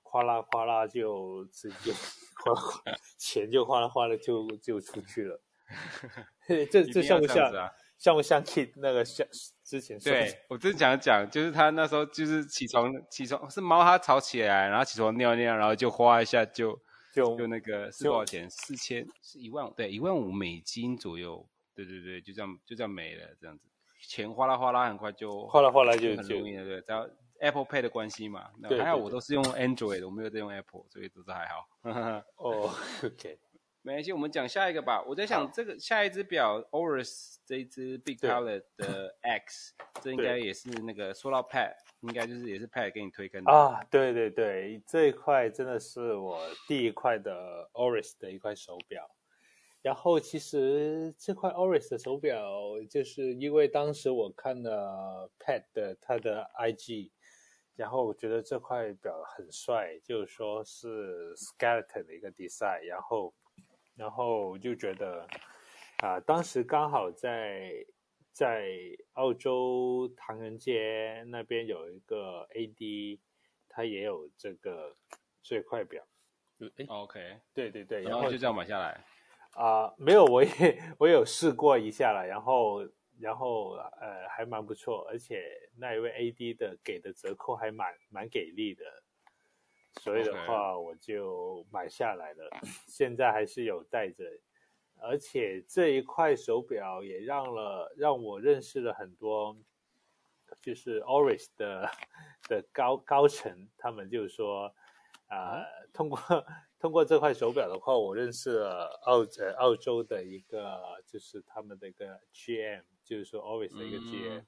哗啦哗啦就直接 哗啦哗啦，钱就哗啦哗啦就就出去了。这这像不像？啊像不像 Kid 那个像之前说？
对，我正想讲，就是他那时候就是起床起床是猫它吵起来，然后起床尿尿，然后就花一下就就就那个是多少钱？四千是一万对一万五美金左右。对对对，就这样就这样没了，这样子钱哗啦哗啦很快就
哗啦哗啦就
很容易了，对，只要 Apple Pay 的关系嘛。那还好我都是用 Android，我没有在用 Apple，所以都是还好。
哦，OK。
没关系，我们讲下一个吧。我在想，这个下一只表 Oris 这一只 Big Color 的 X，这应该也是那个说到 Pad，应该就是也是 Pad 给你推荐的
啊。对对对，这一块真的是我第一块的 Oris 的一块手表。然后其实这块 Oris 的手表，就是因为当时我看了 Pad 的他的 IG，然后我觉得这块表很帅，就是说是 Skeleton 的一个 design，然后。然后就觉得，啊、呃，当时刚好在在澳洲唐人街那边有一个 AD，他也有这个这块表。
哎，OK，
对对对，
然后就这样买下来。
啊、呃，没有，我也我有试过一下了，然后然后呃还蛮不错，而且那一位 AD 的给的折扣还蛮蛮给力的。所以的话，我就买下来了。现在还是有戴着，而且这一块手表也让了让我认识了很多，就是 Oris 的的高高层，他们就说，啊、呃，通过通过这块手表的话，我认识了澳呃澳洲的一个，就是他们的一个 GM，就是说 Oris 的一个 GM，、mm -hmm.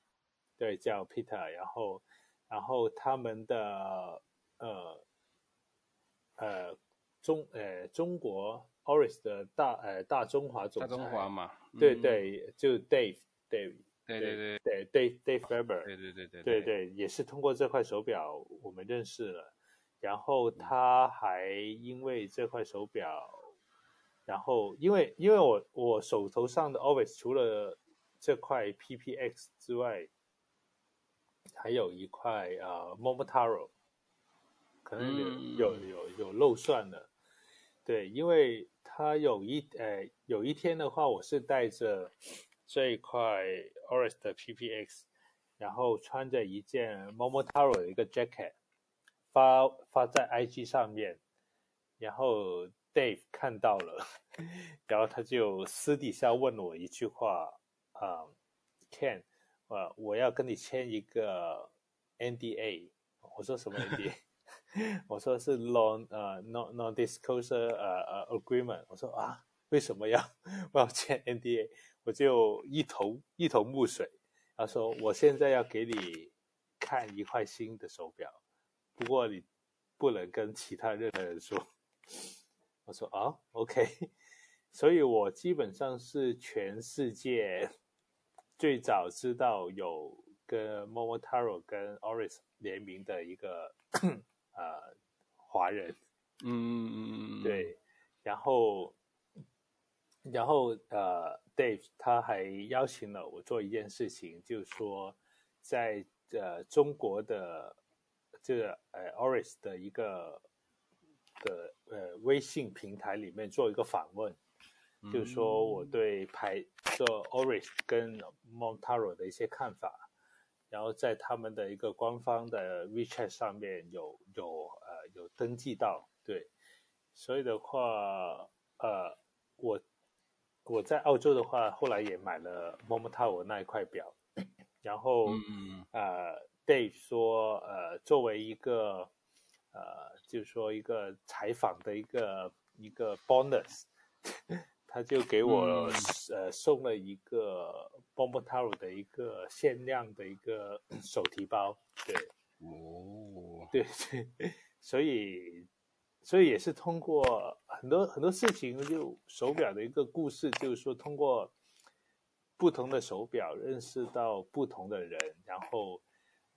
对，叫 Peter，然后然后他们的呃。呃，中呃中国 Oris 的大呃大中华总裁，
大中华嘛，
对对，嗯、就 Dave Dave，
对对对。
对对 Dave Faber，
对对对对
对对，也是通过这块手表我们认识了，然后他还因为这块手表，然后因为因为我我手头上的 Oris 除了这块 PPX 之外，还有一块呃 Momotaro。可能有有有有漏算的，对，因为他有一呃有一天的话，我是带着这一块 Oris 的 PPX，然后穿着一件 Momotaro 的一个 jacket 发发在 IG 上面，然后 Dave 看到了，然后他就私底下问我一句话啊、嗯、，Ken，我我要跟你签一个 NDA，我说什么 NDA？我说是 non 呃 non non disclosure 呃呃 agreement。我说啊，为什么要 我要签 NDA？我就一头一头雾水。他说我现在要给你看一块新的手表，不过你不能跟其他任何人说。我说啊，OK。所以我基本上是全世界最早知道有跟 Momotaro 跟 Oris 联名的一个。呃，华人，
嗯
嗯嗯，对，然后，然后呃，Dave 他还邀请了我做一件事情，就是说在呃中国的这个呃 Oris 的一个的呃微信平台里面做一个访问，嗯、就是说我对排做 Oris 跟 Momotaro 的一些看法。然后在他们的一个官方的 WeChat 上面有有呃有登记到，对，所以的话，呃，我我在澳洲的话，后来也买了 Momotaro 那一块表，然后
嗯
呃，Dave 说，呃，作为一个呃，就是说一个采访的一个一个 bonus。他就给我、嗯、呃送了一个 Momotaro 的一个限量的一个 手提包，对，
哦，
对对，所以所以也是通过很多很多事情，就手表的一个故事，就是说通过不同的手表认识到不同的人，然后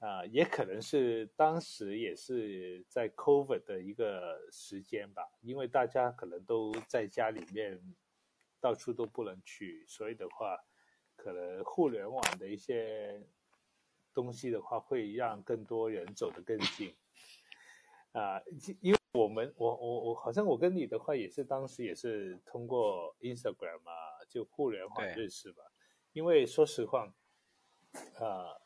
啊、呃，也可能是当时也是在 COVID 的一个时间吧，因为大家可能都在家里面。到处都不能去，所以的话，可能互联网的一些东西的话，会让更多人走得更近。啊、呃，因为我们我我我好像我跟你的话也是当时也是通过 Instagram 啊，就互联网认识吧。因为说实话，啊、呃，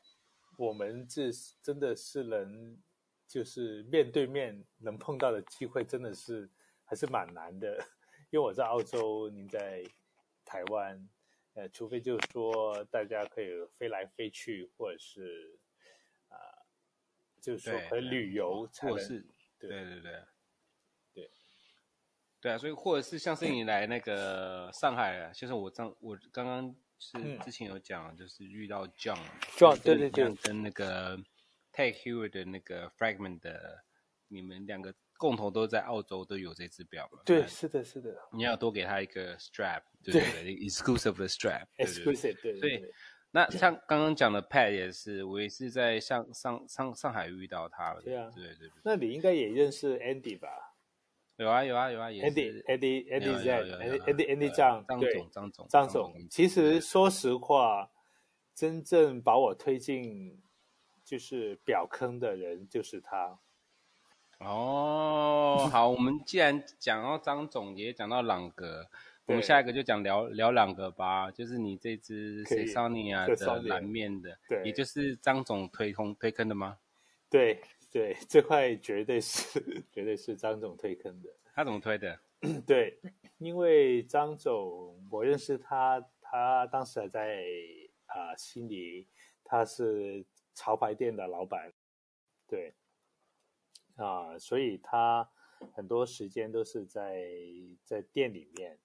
我们这真的是能就是面对面能碰到的机会，真的是还是蛮难的。因为我在澳洲，您在台湾，呃，除非就是说大家可以飞来飞去，或者是啊、呃，就是说可以旅游才能，
是
对
对对对
对
对啊，所以或者是像是你来那个上海啊，就是我刚我刚刚是之前有讲，嗯、就是遇到 John，John
John 对对对，
跟那个 Take Hero 的那个 Fragment 的，你们两个。共同都在澳洲都有这只表嘛？
对，是的，是的。
你要多给他一个 strap，对对 对，exclusive 的 strap，exclusive，
对。
所以，那像刚刚讲的 Pat 也是，我也是在上上上上海遇到他了。
对啊，
对对对。
那你应该也认识 Andy 吧？
有啊有啊有啊
，Andy，Andy，Andy Z，Andy，Andy 张，
张总张总
张总。其实说实话，真正把我推进就是表坑的人就是他。
哦，好，我们既然讲到张总，也讲到朗格，我们下一个就讲聊聊朗格吧。就是你这只 Sesonia 的蓝面的，
对，
也就是张总推空推坑的吗？
对对，这块绝对是绝对是张总推坑的。
他怎么推的？
对，因为张总我认识他，他当时还在啊、呃、悉尼，他是潮牌店的老板，对。啊，所以他很多时间都是在在店里面，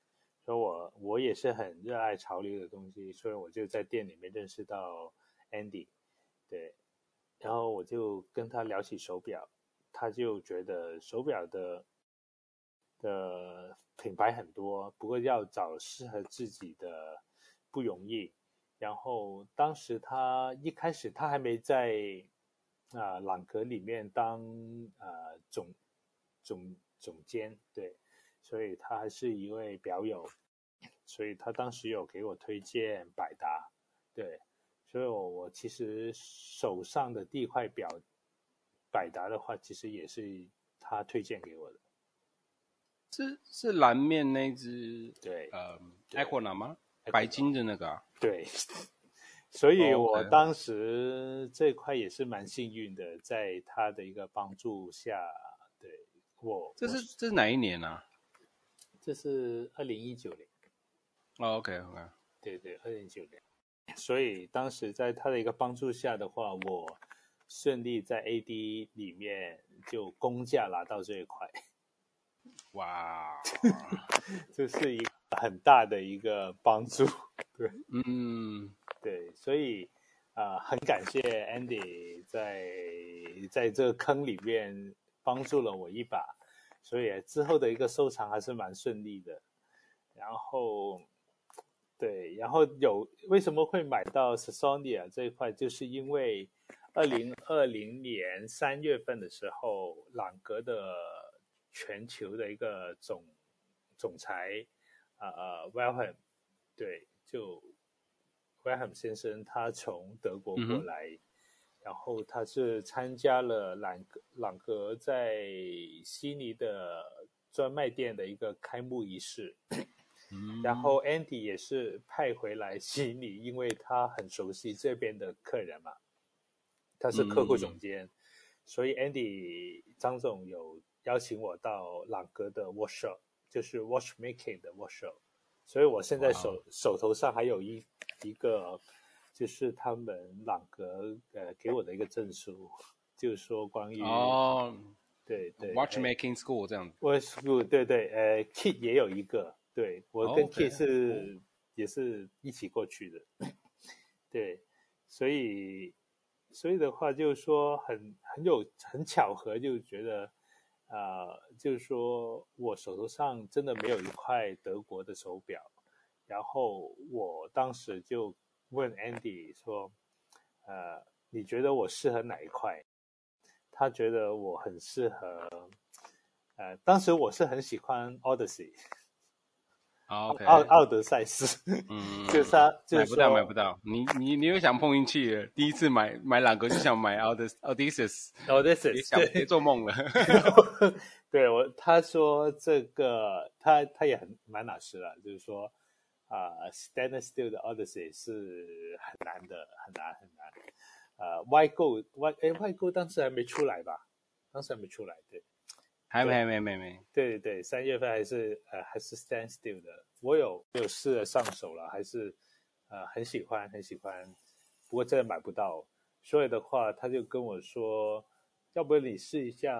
所以我我也是很热爱潮流的东西，所以我就在店里面认识到 Andy，对，然后我就跟他聊起手表，他就觉得手表的的品牌很多，不过要找适合自己的不容易。然后当时他一开始他还没在。啊，朗格里面当呃总总总监，对，所以他还是一位表友，所以他当时有给我推荐百达，对，所以我我其实手上的第一块表百达的话，其实也是他推荐给我的，
是是蓝面那只，
对，
呃，Equinox 吗？白金的那个啊，
对。所以我当时这块也是蛮幸运的，在他的一个帮助下，对我
这是这是哪一年呢？啊？
这是二零一九年。
哦，OK OK，
对对，二零一九年。所以当时在他的一个帮助下的话，我顺利在 AD 里面就工价拿到这一块。
哇，
这是一个很大的一个帮助。对，
嗯。
对，所以啊、呃，很感谢 Andy 在在这个坑里面帮助了我一把，所以之后的一个收藏还是蛮顺利的。然后，对，然后有为什么会买到 s a s o n i a 这一块，就是因为二零二零年三月份的时候，朗格的全球的一个总总裁啊呃 Wilhelm 对，就。Graham 先生，他从德国过来，嗯、然后他是参加了朗格朗格在悉尼的专卖店的一个开幕仪式，嗯、然后 Andy 也是派回来悉尼，因为他很熟悉这边的客人嘛，他是客户总监，嗯、所以 Andy 张总有邀请我到朗格的 workshop，就是 watchmaking 的 workshop。所以我现在手手头上还有一一个，就是他们朗格呃给我的一个证书，就是说关于
哦，
对对
，Watchmaking School 这样子
，Watch School 对对，呃，Kit 也有一个，对我跟 Kit 是.也是一起过去的，对，所以所以的话就是说很很有很巧合，就觉得。啊、呃，就是说我手头上真的没有一块德国的手表，然后我当时就问 Andy 说，呃，你觉得我适合哪一块？他觉得我很适合，呃，当时我是很喜欢 Odyssey，
奥
奥奥德赛斯，
嗯，
就是他，就是、
买不到买不到。你你你又想碰运气？第一次买买朗格就想买奥德奥迪斯，
奥迪斯，
别想别做梦了。
对我他说这个他他也很蛮老实了，就是说啊、呃、，Stainless Steel 的 Odyssey 是很难的，很难很难。呃，White Gold White 哎，White Gold 当时还没出来吧？当时还没出来，对。
还没还没没
没，对对对，三月份还是呃还是 stand still 的，我有有试着上手了，还是呃很喜欢很喜欢，不过真的买不到，所以的话他就跟我说，要不你试一下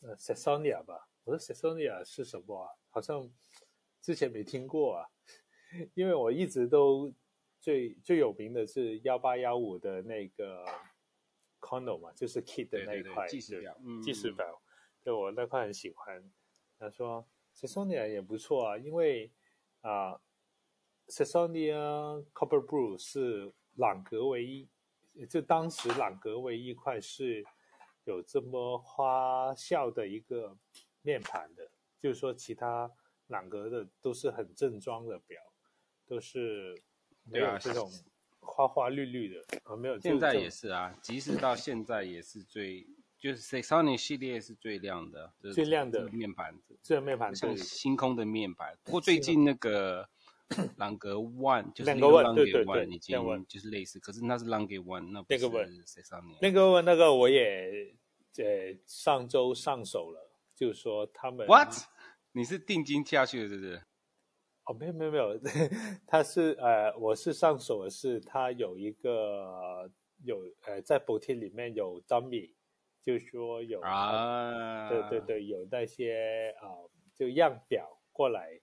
呃 Sasonia 吧，我说 Sasonia 是什么啊？好像之前没听过啊，因为我一直都最最有名的是幺八幺五的那个 Chrono 嘛，就是 Kit 的那一块
计时表，嗯，
计时表。对，我那块很喜欢，他说 Sasonia 也不错啊，因为啊，Sasonia Copper Blue 是朗格唯一，就当时朗格唯一一块是有这么花哨的一个面盘的，就是说其他朗格的都是很正装的表，都是没有这种花花绿绿的，啊，没有。
现在也是啊，即使到现在也是最。就是 Saxonia 系列是最亮的，
最亮的
面板，
这个面板
像星空的面板。不过最近那个 朗格 One 就是
那个 One，对对对，
已经就是类似，可是那是 Lange One，那不是 Saxonia。
那个那个我也呃上周上手了，就是说他们
What？你是定金下去的，是不是？
哦，没有没有没有，他是呃我是上手的是他有一个有呃在补贴里面有 Dummy。就说有
啊，
对对对，有那些啊、呃，就样表过来，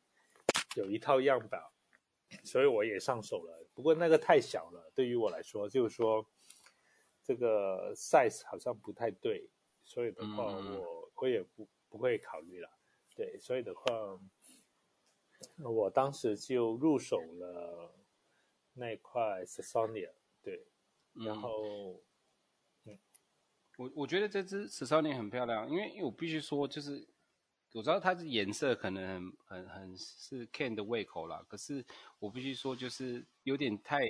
有一套样表，所以我也上手了。不过那个太小了，对于我来说，就是说这个 size 好像不太对，所以的话我，我、嗯、我也不不会考虑了。对，所以的话，我当时就入手了那块 Sasonia，对，然后。嗯
我我觉得这只 Sasonia 很漂亮，因为因为我必须说，就是我知道它的颜色可能很很很是 Ken 的胃口啦，可是我必须说，就是有点太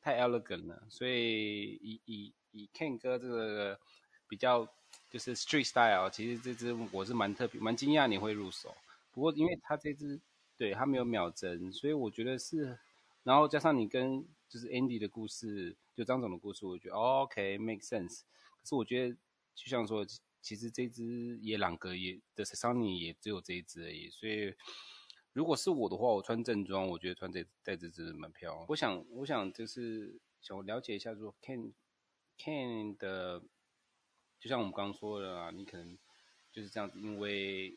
太 elegant 了，所以以以以 Ken 哥这个比较就是 street style，其实这只我是蛮特别蛮惊讶你会入手。不过因为它这支对它没有秒针，所以我觉得是，然后加上你跟就是 Andy 的故事，就张总的故事，我觉得、OK make sense。可是我觉得，就像说，其实这只也朗格也的 Saxonia 也只有这一只而已。所以，如果是我的话，我穿正装，我觉得穿这带这只蛮漂亮。我想，我想就是想了解一下，说 Ken Ken 的，就像我们刚刚说的啊，你可能就是这样子，因为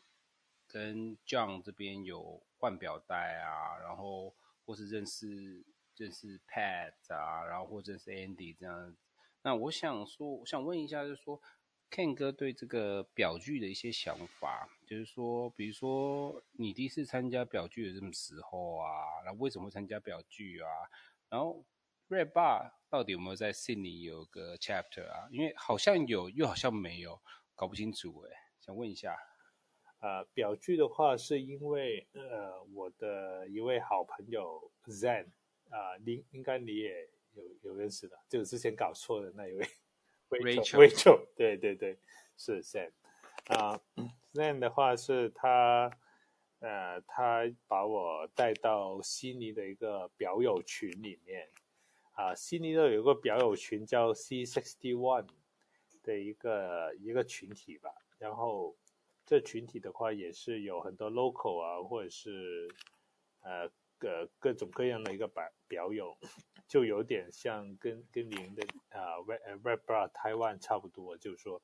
跟 John 这边有换表带啊，然后或是认识认识 Pat 啊，然后或者是 Andy 这样。那我想说，我想问一下，就是说，Ken 哥对这个表具的一些想法，就是说，比如说你第一次参加表具的什么时候啊？然后为什么会参加表具啊？然后 Red Bar 到底有没有在 Sydney 有个 chapter 啊？因为好像有，又好像没有，搞不清楚哎。想问一下，
呃，表具的话，是因为呃，我的一位好朋友 Zen 啊、呃，应应该你也。有有认识的，就是之前搞错的那一位，Rachel，Rachel，对对对，是 Zen 啊、uh,，Sam 的话是他，呃，他把我带到悉尼的一个表友群里面，啊，悉尼的有个表友群叫 C sixty one 的一个一个群体吧，然后这群体的话也是有很多 local 啊，或者是呃各各种各样的一个表表友。就有点像跟跟您的啊 Red Red Bar Taiwan 差不多，就是说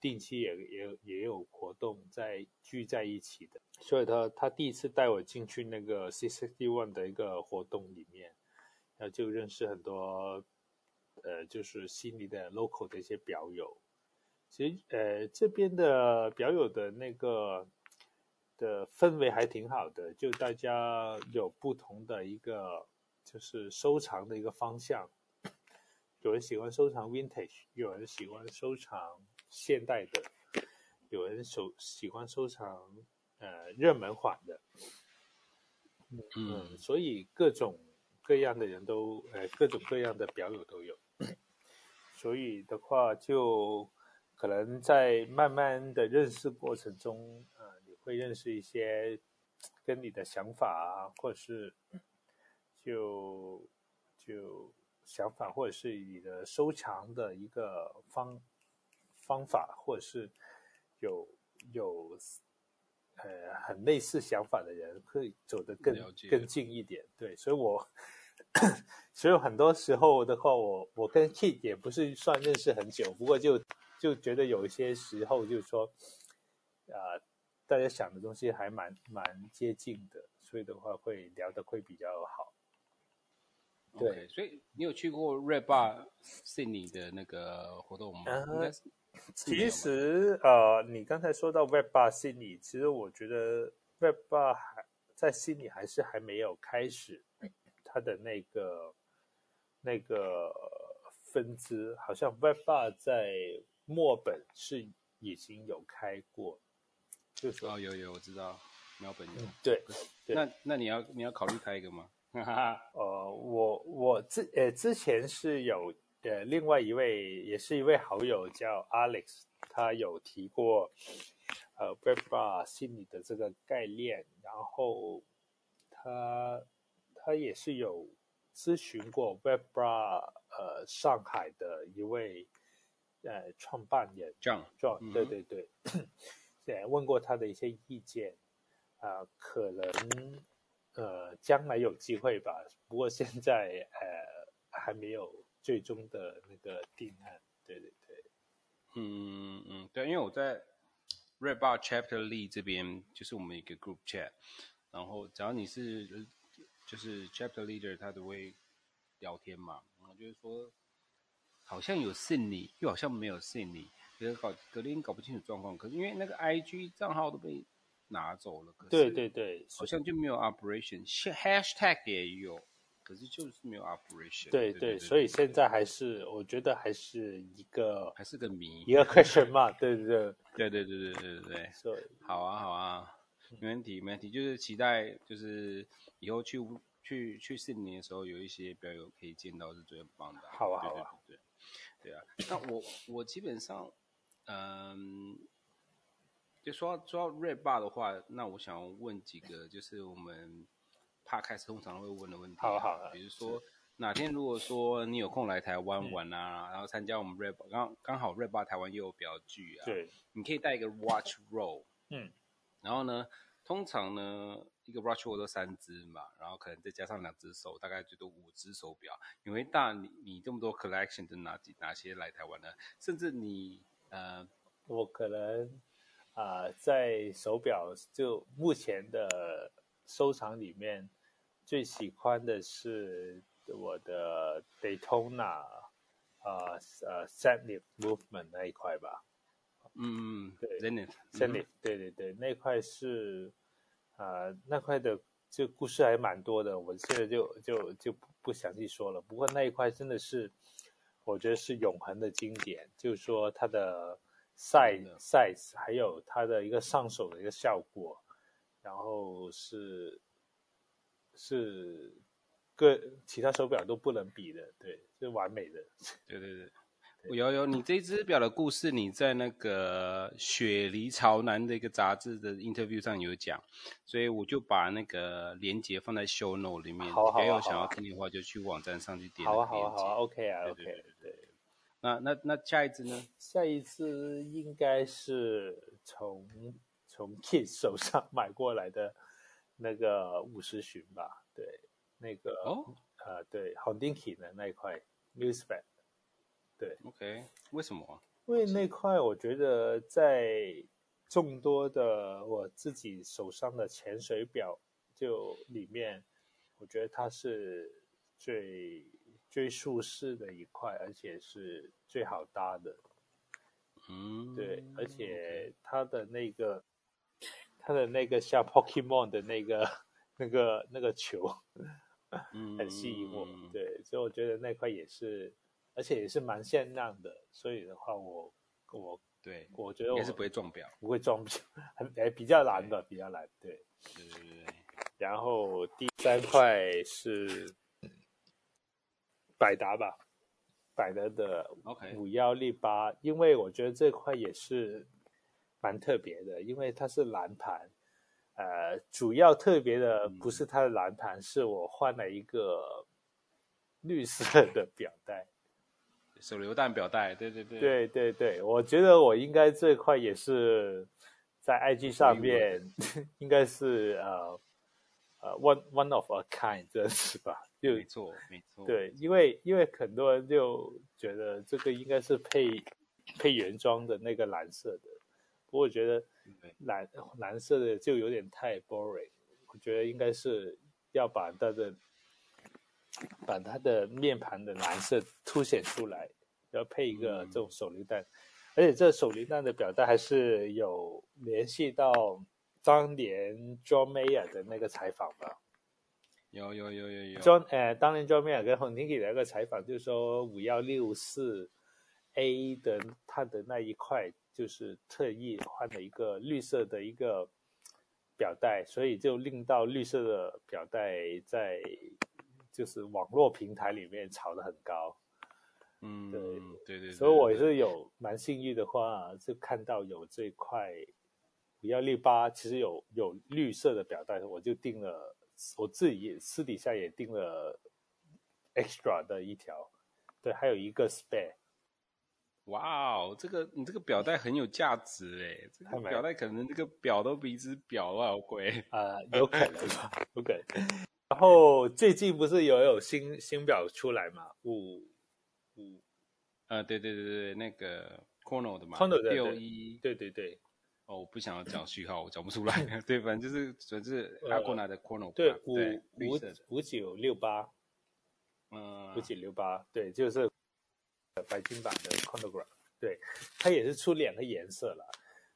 定期也也也有活动在聚在一起的。所以他他第一次带我进去那个 C61 的一个活动里面，然后就认识很多呃，就是悉尼的 local 的一些表友。其实呃这边的表友的那个的氛围还挺好的，就大家有不同的一个。就是收藏的一个方向，有人喜欢收藏 vintage，有人喜欢收藏现代的，有人手喜欢收藏呃热门款的，嗯，嗯，所以各种各样的人都，呃，各种各样的表友都有。所以的话，就可能在慢慢的认识过程中，呃，你会认识一些跟你的想法啊，或者是就就想法，或者是你的收藏的一个方方法，或者是有有呃很类似想法的人，会走得更更近一点。对，所以我。所以很多时候的话，我我跟 Kit 也不是算认识很久，不过就就觉得有一些时候就是说，啊、呃，大家想的东西还蛮蛮接近的，所以的话会聊得会比较好。对，okay,
所以你有去过 Red Bar Sydney 的那个活动吗？
呃、其实呃，你刚才说到 Red Bar Sydney，其实我觉得 Red Bar 还在悉尼还是还没有开始。它的那个那个分支，好像 Red Bar 在墨本是已经有开过，就是
哦，有有我知道，墨本有。
对，对
那那你要你要考虑开一个吗？
呃，我我之呃之前是有呃另外一位也是一位好友叫 Alex，他有提过呃 Red Bar 悉尼的这个概念，然后他。他也是有咨询过 Web Bar 呃上海的一位呃创办人
John
John 对对对，也问过他的一些意见啊、呃，可能呃将来有机会吧，不过现在呃还没有最终的那个定案，对对对，
嗯嗯对，因为我在 Red Bar Chapter Lead 这边就是我们一个 Group Chat，然后只要你是。就是 chapter leader 他都会聊天嘛，然后就是说好像有 Sydney，又好像没有 Sydney，觉得搞格林搞不清楚状况。可是因为那个 IG 账号都被拿走了，可是
对对对，
好像就没有 operation，hashtag 也有，可是就是没有 operation。
对对，所以现在还是我觉得还是一个
还是个谜，
一个 question 嘛，对
对对对对对对对对对，好啊好啊。没问题，没问题，就是期待，就是以后去去去悉尼的时候，有一些表友可以见到，是最棒的。
好啊，好啊，
对对，啊。那我我基本上，嗯，就说到说到 Red Bar 的话，那我想问几个，就是我们 Podcast 通常会问的问题。
好好，
比如说哪天如果说你有空来台湾玩啊，嗯、然后参加我们 Red Bar，刚刚好 Red Bar 台湾又有表剧啊，
对，
你可以带一个 Watch Roll，
嗯。
然后呢，通常呢，一个 watch 我都三只嘛，然后可能再加上两只手，大概最多五只手表。因为大你你这么多 collection 的哪几哪些来台湾呢？甚至你呃，
我可能啊、在手表就目前的收藏里面，最喜欢的是我的 Daytona 啊呃 Zenith Movement 那一块吧。
嗯
嗯，对
，Zenith，Zenith，
对对对，那块是，啊、呃，那块的就故事还蛮多的，我现在就就就不不详细说了。不过那一块真的是，我觉得是永恒的经典，就是说它的 size、嗯、size 还有它的一个上手的一个效果，然后是是各其他手表都不能比的，对，是完美的，
对 对对。有有，你这只表的故事，你在那个雪梨潮南的一个杂志的 interview 上有讲，所以我就把那个链接放在 show note 里面。
好好，
还有想要听的话，就去网站上去点。
好啊好啊好啊，OK 啊 OK 对，对。
那那那下一只呢？
下一只应该是从从 Kit 手上 买过来的那个五十寻吧？对，那个
哦，
呃，对，Hodinkee 的那一块 Musement 对
，OK，为什么？
因为那块我觉得在众多的我自己手上的潜水表就里面，我觉得它是最最舒适的一块，而且是最好搭的。
嗯，
对，而且它的那个它的那个像 Pokemon 的那个 那个那个球，很吸引我。对，所以我觉得那块也是。而且也是蛮限量的，所以的话我，我我
对，
我觉得我
也是不会撞表，
不会撞表，很诶比较难的，比较难，对，
对对对，
然后第三块是百达吧，百达的五幺六八，因为我觉得这块也是蛮特别的，因为它是蓝盘。呃，主要特别的不是它的蓝盘，嗯、是我换了一个绿色的表带，
手榴弹表带，对对对，
对对对，我觉得我应该这块也是在 IG 上面，应该是呃呃 one one of a kind 这是吧？就
没错没错，
对，因为因为很多人就觉得这个应该是配配原装的那个蓝色的，不过我觉得。蓝蓝色的就有点太 boring，我觉得应该是要把它的把它的面盘的蓝色凸显出来，要配一个这种手榴弹，嗯、而且这手榴弹的表带还是有联系到当年 John Mayer 的那个采访吧？
有有有有有。
John 呃，当年 John Mayer 跟 Hontigi 的那个采访，就是说五幺六四 A 的它的那一块。就是特意换了一个绿色的一个表带，所以就令到绿色的表带在就是网络平台里面炒得很高。
嗯，对对对，对。
所以我也是有蛮幸运的话，就看到有这块五幺六八，其实有有绿色的表带，我就订了，我自己私底下也订了 extra 的一条，对，还有一个 spare。
哇哦，这个你这个表带很有价值哎！这个表带可能这个表都比一只表都要贵
啊，有可能吧？有可能。然后最近不是有有新新表出来嘛？五五，
呃，对对对对，那个 Chrono 的嘛
，Chrono 的
六一，
对对对。
哦，我不想要讲序号，我讲不出来。对，反正就是主要是阿古纳的 Chrono，
对，五五五九六八，嗯，五九六八，对，就是。白金版的 chronograph，对，它也是出两个颜色了，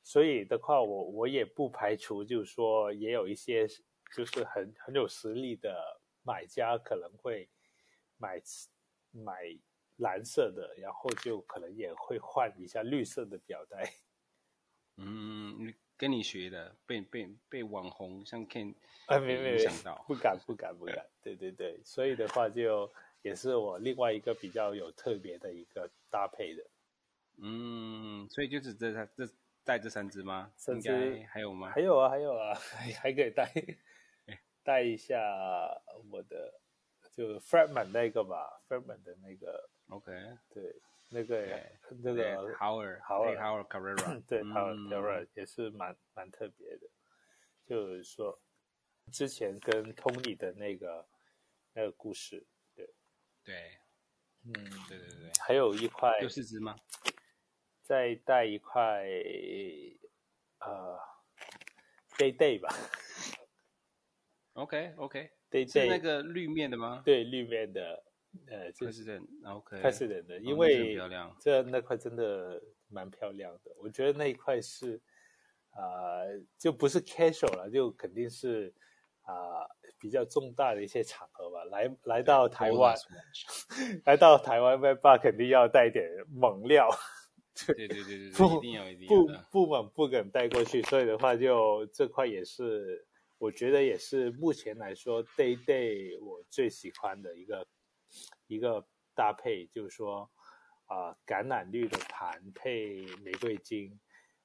所以的话我，我我也不排除，就是说，也有一些就是很很有实力的买家可能会买买蓝色的，然后就可能也会换一下绿色的表带。
嗯，跟你学的，被被被网红像 Ken
啊，没没没，不敢不敢不敢，对对对，所以的话就。也是我另外一个比较有特别的一个搭配的，
嗯，所以就是这三这带这三只吗？应该还有吗？
还有啊，还有啊，还可以带带一下我的就 Fragment 那个吧，Fragment 的那个
，OK，
对，那个那个
Howard
Howard
Howard Carrera，
对 Howard Carrera 也是蛮蛮特别的，就是说之前跟 Tony 的那个那个故事。
对对，嗯，对对对，
还有一块，
有四只吗？
再带一块，呃，Day Day 吧。
OK OK，Day
Day
是那个绿面的吗？
对，绿面的，呃，
就是
OK，President 的，因为这那块真的蛮漂亮的。我觉得那一块是，啊、呃，就不是 casual 了，就肯定是啊。呃比较重大的一些场合吧，来 来到台湾，来到台湾麦霸肯定要带点猛料，
对对对对，
不
一定要一定
不不猛不敢带过去，所以的话就这块也是，我觉得也是目前来说 Day Day 我最喜欢的一个一个搭配，就是说啊、呃、橄榄绿的盘配玫瑰金，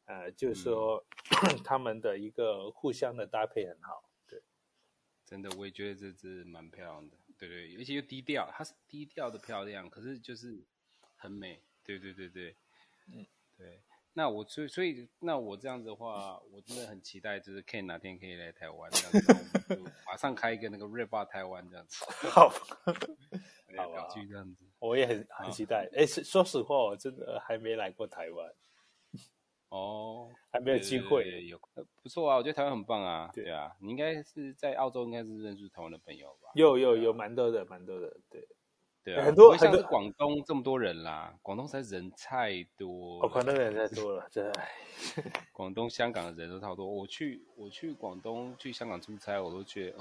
呃，就是说、嗯、他们的一个互相的搭配很好。
对真的，我也觉得这只蛮漂亮的，对对，而且又低调，它是低调的漂亮，可是就是很美，对对对对，嗯，对。那我所以所以那我这样子的话，我真的很期待，就是 Ken 哪天可以来台湾，这样子，我们就马上开一个那个 Red Bar 台湾这样子。
好，
好吧，这样子，
我也很很期待。哎，说实话，我真的还没来过台湾。
哦，
还没有机会，
有不错啊，我觉得台湾很棒啊，对啊，你应该是在澳洲，应该是认识台湾的朋友吧？
有有有，蛮多的，蛮多的，对，
对啊，
很多，
像是广东这么多人啦，广东实在人太多，
广东人太多了，真的，
广东、香港的人都差不多。我去我去广东、去香港出差，我都觉得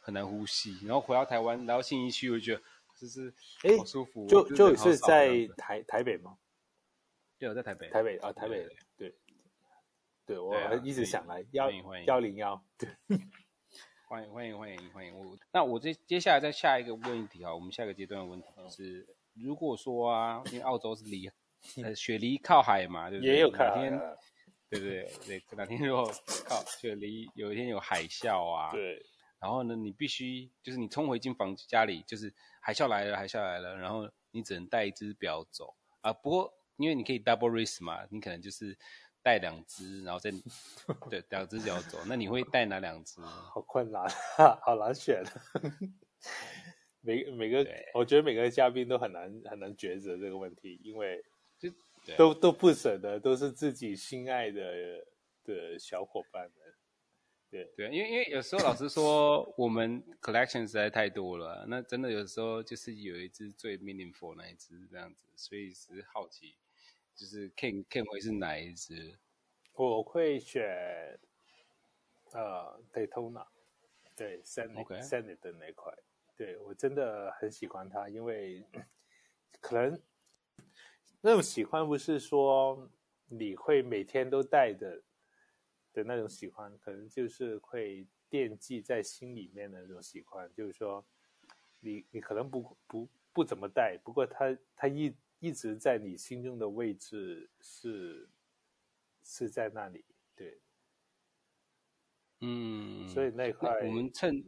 很难呼吸，然后回到台湾，然后信义区，我就觉得就是哎，好舒服，
就就是在台台北吗？
对，我在台北，
台北啊，台北，对，对我一直想来幺幺零幺，对，
欢迎欢迎欢迎欢迎我。那我接接下来再下一个问题啊，我们下一个阶段的问题是，嗯、如果说啊，因为澳洲是离 呃雪梨靠海嘛，对不对？
也有靠海，
对不对？对，哪天如果靠 雪梨有一天有海啸啊，
对，
然后呢，你必须就是你冲回进房家里，就是海啸来了，海啸来了，然后你只能带一只表走啊。不过因为你可以 double risk 嘛，你可能就是。带两只，然后再 对两只脚走。那你会带哪两只？
好困难，好难选。每每个，我觉得每个嘉宾都很难很难抉择这个问题，因为就都都不舍得，都是自己心爱的的小伙伴们。对
对，因为因为有时候老实说，我们 collection 实在太多了，那真的有时候就是有一只最 meaningful 那一只这样子，所以是好奇。就是 Ken Ken 会是哪一只？
我会选呃 Daytona，对 Scenic 的那块，对我真的很喜欢它，因为可能那种喜欢不是说你会每天都带的的那种喜欢，可能就是会惦记在心里面的那种喜欢，就是说你你可能不不不怎么带，不过它它一。一直在你心中的位置是是在那里，对，
嗯，
所以那块
那我们趁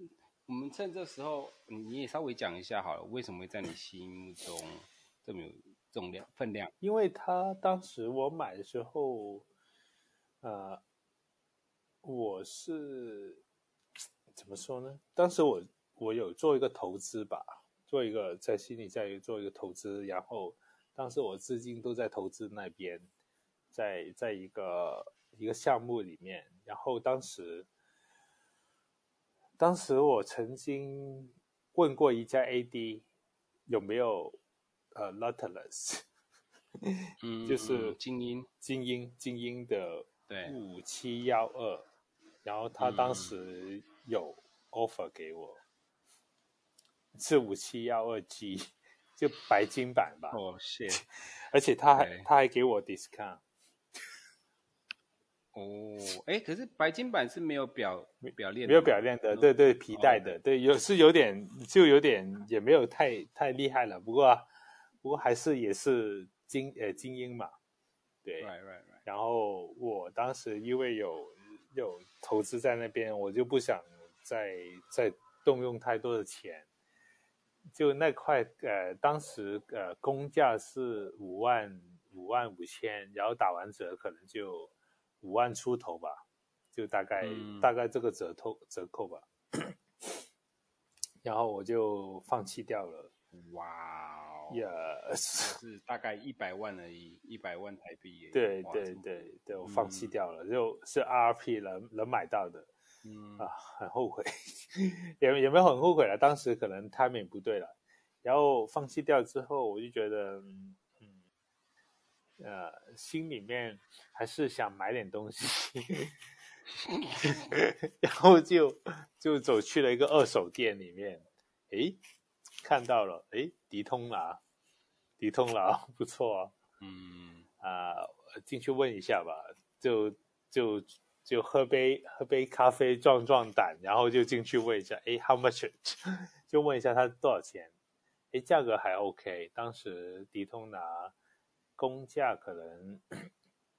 我们趁这时候，你也稍微讲一下好了，为什么会在你心目中这么有重量分量？
因为他当时我买的时候，呃，我是怎么说呢？当时我我有做一个投资吧，做一个在心理在做一个投资，然后。当时我资金都在投资那边，在在一个一个项目里面。然后当时，当时我曾经问过一家 AD 有没有呃 Nautilus，
嗯，
就是
精英
精英精英的
对
五七幺二，然后他当时有 offer 给我，是五七幺二 G。就白金版吧，
哦，是，
而且他还他还给我 discount。
哦，哎，可是白金版是没有表表链，
没有表链的，对对，皮带的，对，有是有点，就有点也没有太太厉害了，不过不过还是也是精呃精英嘛，对
，right right right。
然后我当时因为有有投资在那边，我就不想再再动用太多的钱。就那块，呃，当时呃，工价是五万五万五千，然后打完折可能就五万出头吧，就大概、嗯、大概这个折扣折扣吧，然后我就放弃掉了。
哇，
也
是大概一百万而已，一百万台币。
对对对对，我放弃掉了，嗯、就是 RRP 能能买到的。
嗯
啊，很后悔，也也没有很后悔了。当时可能 timing 不对了，然后放弃掉之后，我就觉得，嗯，呃，心里面还是想买点东西，然后就就走去了一个二手店里面，诶，看到了，诶，迪通拿，迪通拿，不错啊，
嗯
啊，进去问一下吧，就就。就喝杯喝杯咖啡壮壮胆，然后就进去问一下，哎，how much？就问一下他多少钱？哎，价格还 OK。当时迪通拿公价可能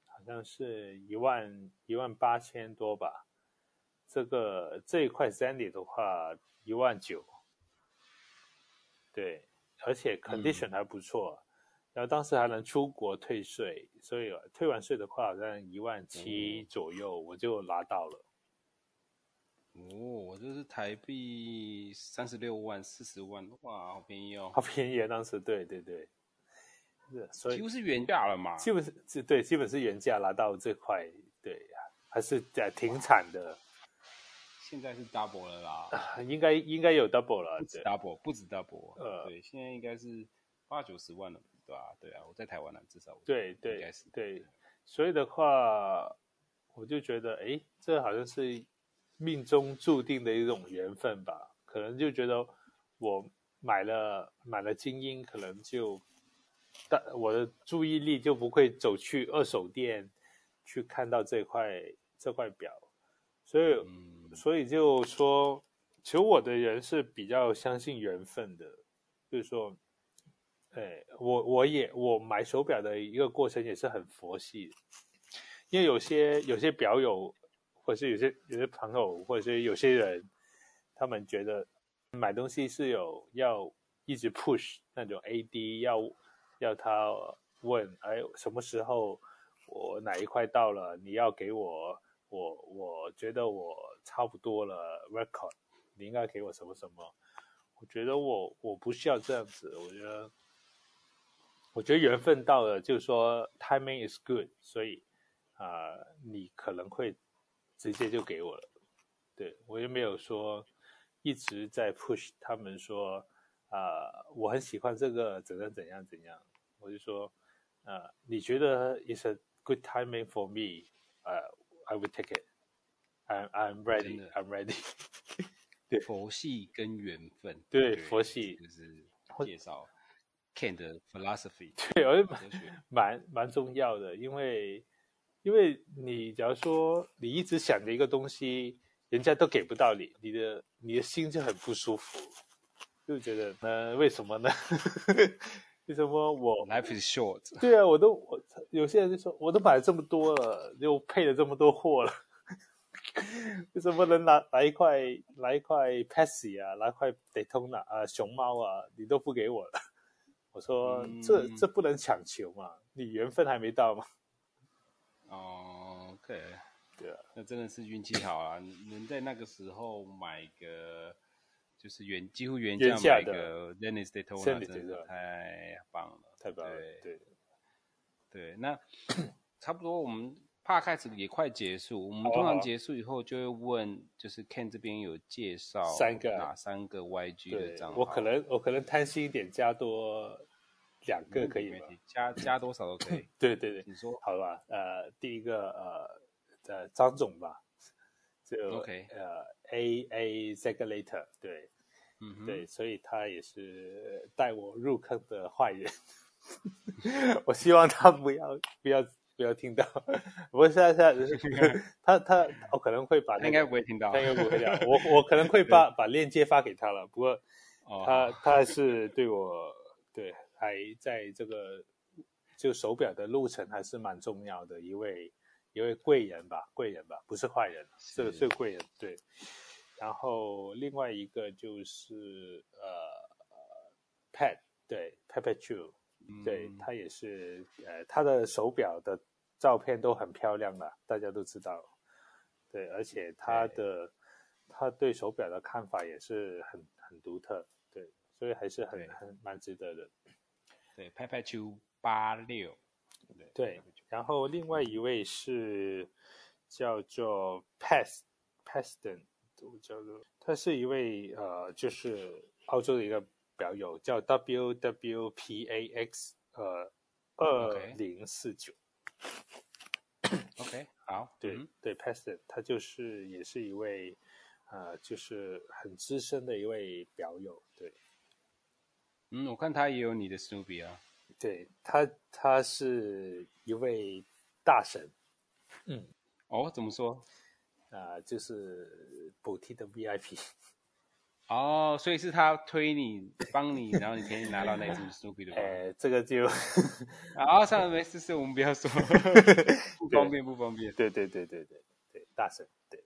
好像是一万一万八千多吧。这个这一块 Zandy 的话一万九，对，而且 condition 还不错。嗯然后当时还能出国退税，所以退完税的话，好像一万七左右我就拿到了。
哦，我这是台币三十六万、四十万，哇，好便宜哦！
好便宜啊！当时对对对，是，所以
几乎是原价了嘛？
基本是，对，基本是原价拿到这块，对，还是在挺惨的。
现在是 double 了啦，
应该应该有 double 了，
不止 double，不止 double，
呃，
对，现在应该是八九十万了。对啊，对啊，我在台湾呢，至少
对对对，对，所以的话，我就觉得，哎，这好像是命中注定的一种缘分吧。可能就觉得我买了买了精英，可能就但我的注意力就不会走去二手店去看到这块这块表，所以、嗯、所以就说，其实我的人是比较相信缘分的，就是说，哎，我我也我买手表的一个过程也是很佛系，因为有些有些表友，或者是有些有些朋友，或者是有些人，他们觉得买东西是有要一直 push 那种 AD，要要他问，哎，什么时候我哪一块到了，你要给我，我我觉得我差不多了 record。你应该给我什么什么？我觉得我我不需要这样子。我觉得，我觉得缘分到了，就是说 timing is good，所以啊、呃，你可能会直接就给我了。对，我也没有说一直在 push 他们说啊、呃，我很喜欢这个怎样怎样怎样。我就说啊、呃，你觉得 is a good timing for me？呃、uh,，I will take it. I'm I'm ready. I'm ready. 对，
佛系跟缘分，
对，对佛系
就是介绍 Ken 的 philosophy，
对，我觉得蛮蛮重要的，因为因为你假如说你一直想着一个东西，人家都给不到你，你的你的心就很不舒服，就觉得呢，为什么呢？为什么我
life is short？
对啊，我都我有些人就说，我都买了这么多了，又配了这么多货了。为什么能拿拿一块拿一块 Pepsi 啊，拿一块 Daytona 啊，熊猫啊，你都不给我了？我说、嗯、这这不能强求嘛，你缘分还没到嘛？
哦，OK，
对啊，
那真的是运气好啊，能在那个时候买个就是原几乎原价买个 Dennis Daytona，真的太棒了，
太棒了，对。对，
对，那 差不多我们。怕开始也快结束，我们通常结束以后就会问，就是 Ken 这边有介绍
三个
哪三个 YG 的账号？
我可能我可能贪心一点，加多两个可以吗？
加加多少都可以。
对 对对，
你说
好了吧？呃，第一个呃呃张总吧，就
OK
呃 A A Segulator 对，
嗯哼，
对，所以他也是带我入坑的坏人。我希望他不要不要。不要听到，不过现在现在 他他我可能会把、那个、
他应该不会听到，
他应该不会讲。我我可能会把把链接发给他了。不过他、哦、他是对我对还在这个就手表的路程还是蛮重要的一位一位贵人吧，贵人吧，不是坏人，是个是贵人。对，然后另外一个就是呃，Pat 对 Perpetual 对他也是呃他的手表的。照片都很漂亮了，大家都知道。对，而且他的他对手表的看法也是很很独特，对，所以还是很很蛮值得的。
对，Perpetual 八六，
对，对，然后另外一位是叫做 Pest Peston，叫做他是一位呃，就是澳洲的一个表友，叫 WWPAX 呃二零四九。
OK，好，
对、嗯、对，Paston，他就是也是一位，呃，就是很资深的一位表友，对，
嗯，我看他也有你的 Snoopy 啊，
对他，他是一位大神，嗯，
哦，怎么说？
啊、呃，就是补贴的 VIP。
哦，所以是他推你，帮你，然后你可以拿到那只 Snoopy 的。
哎，这个就，
啊，算了，没事，事我们不要说，不方便，不方便。
对对对对对对，大神，对，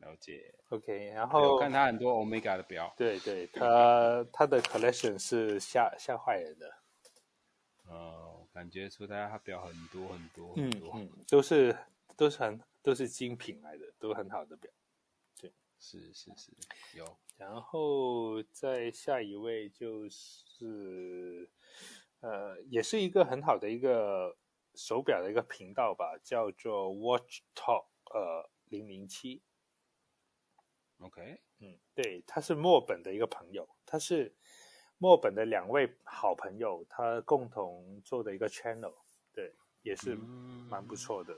了解。
OK，然后
我看他很多 Omega 的表，
对对，他他的 collection 是吓吓坏人的。
哦，感觉出他他表很多很多很多，
嗯嗯，都是都是很都是精品来的，都很好的表。对，
是是是，有。
然后再下一位就是，呃，也是一个很好的一个手表的一个频道吧，叫做 Watch Talk，呃，零零七。
OK，
嗯，对，他是墨本的一个朋友，他是墨本的两位好朋友，他共同做的一个 channel，对，也是蛮不错的。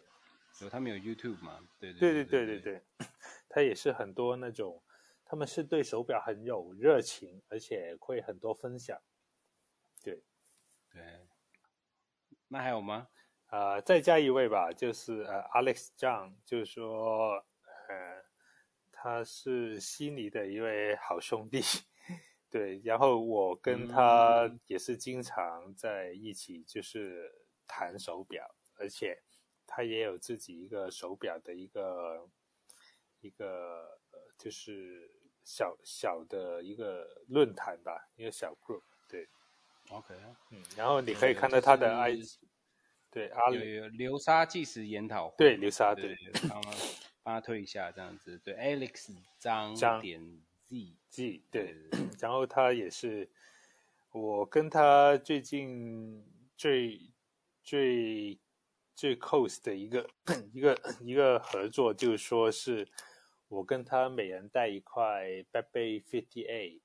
有、嗯、他们有 YouTube 吗？对
对对对对对，他也是很多那种。他们是对手表很有热情，而且会很多分享。对，
对。那还有吗？
啊、呃，再加一位吧，就是呃，Alex Zhang，就是说，呃，他是悉尼的一位好兄弟，对，然后我跟他也是经常在一起，就是谈手表，嗯、而且他也有自己一个手表的一个一个呃，就是小小的一个论坛吧，一个小 group，对
，OK，
嗯，然后你可以看到他的 I，对，阿里
有流沙纪实研讨会，
对，流沙，对。对
帮他推一下，这样子。对，Alex 张点 Z
Z 对，然后他也是我跟他最近最最最 close 的一个 一个一个合作，就是说是我跟他每人带一块 Back Bay 50A，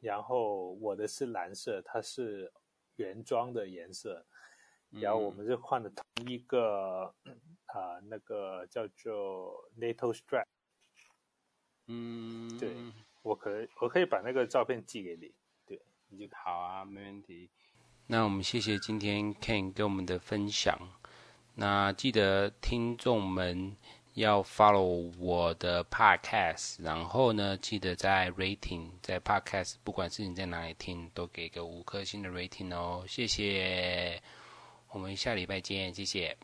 然后我的是蓝色，它是原装的颜色，然后我们就换了同一个。嗯啊，那个叫做 NATO Strap，
嗯，
对，我可以我可以把那个照片寄给你，对，你就
好啊，没问题。那我们谢谢今天 Ken 给我们的分享。那记得听众们要 follow 我的 Podcast，然后呢，记得在 Rating 在 Podcast，不管是你在哪里听，都给个五颗星的 Rating 哦，谢谢。我们下礼拜见，谢谢。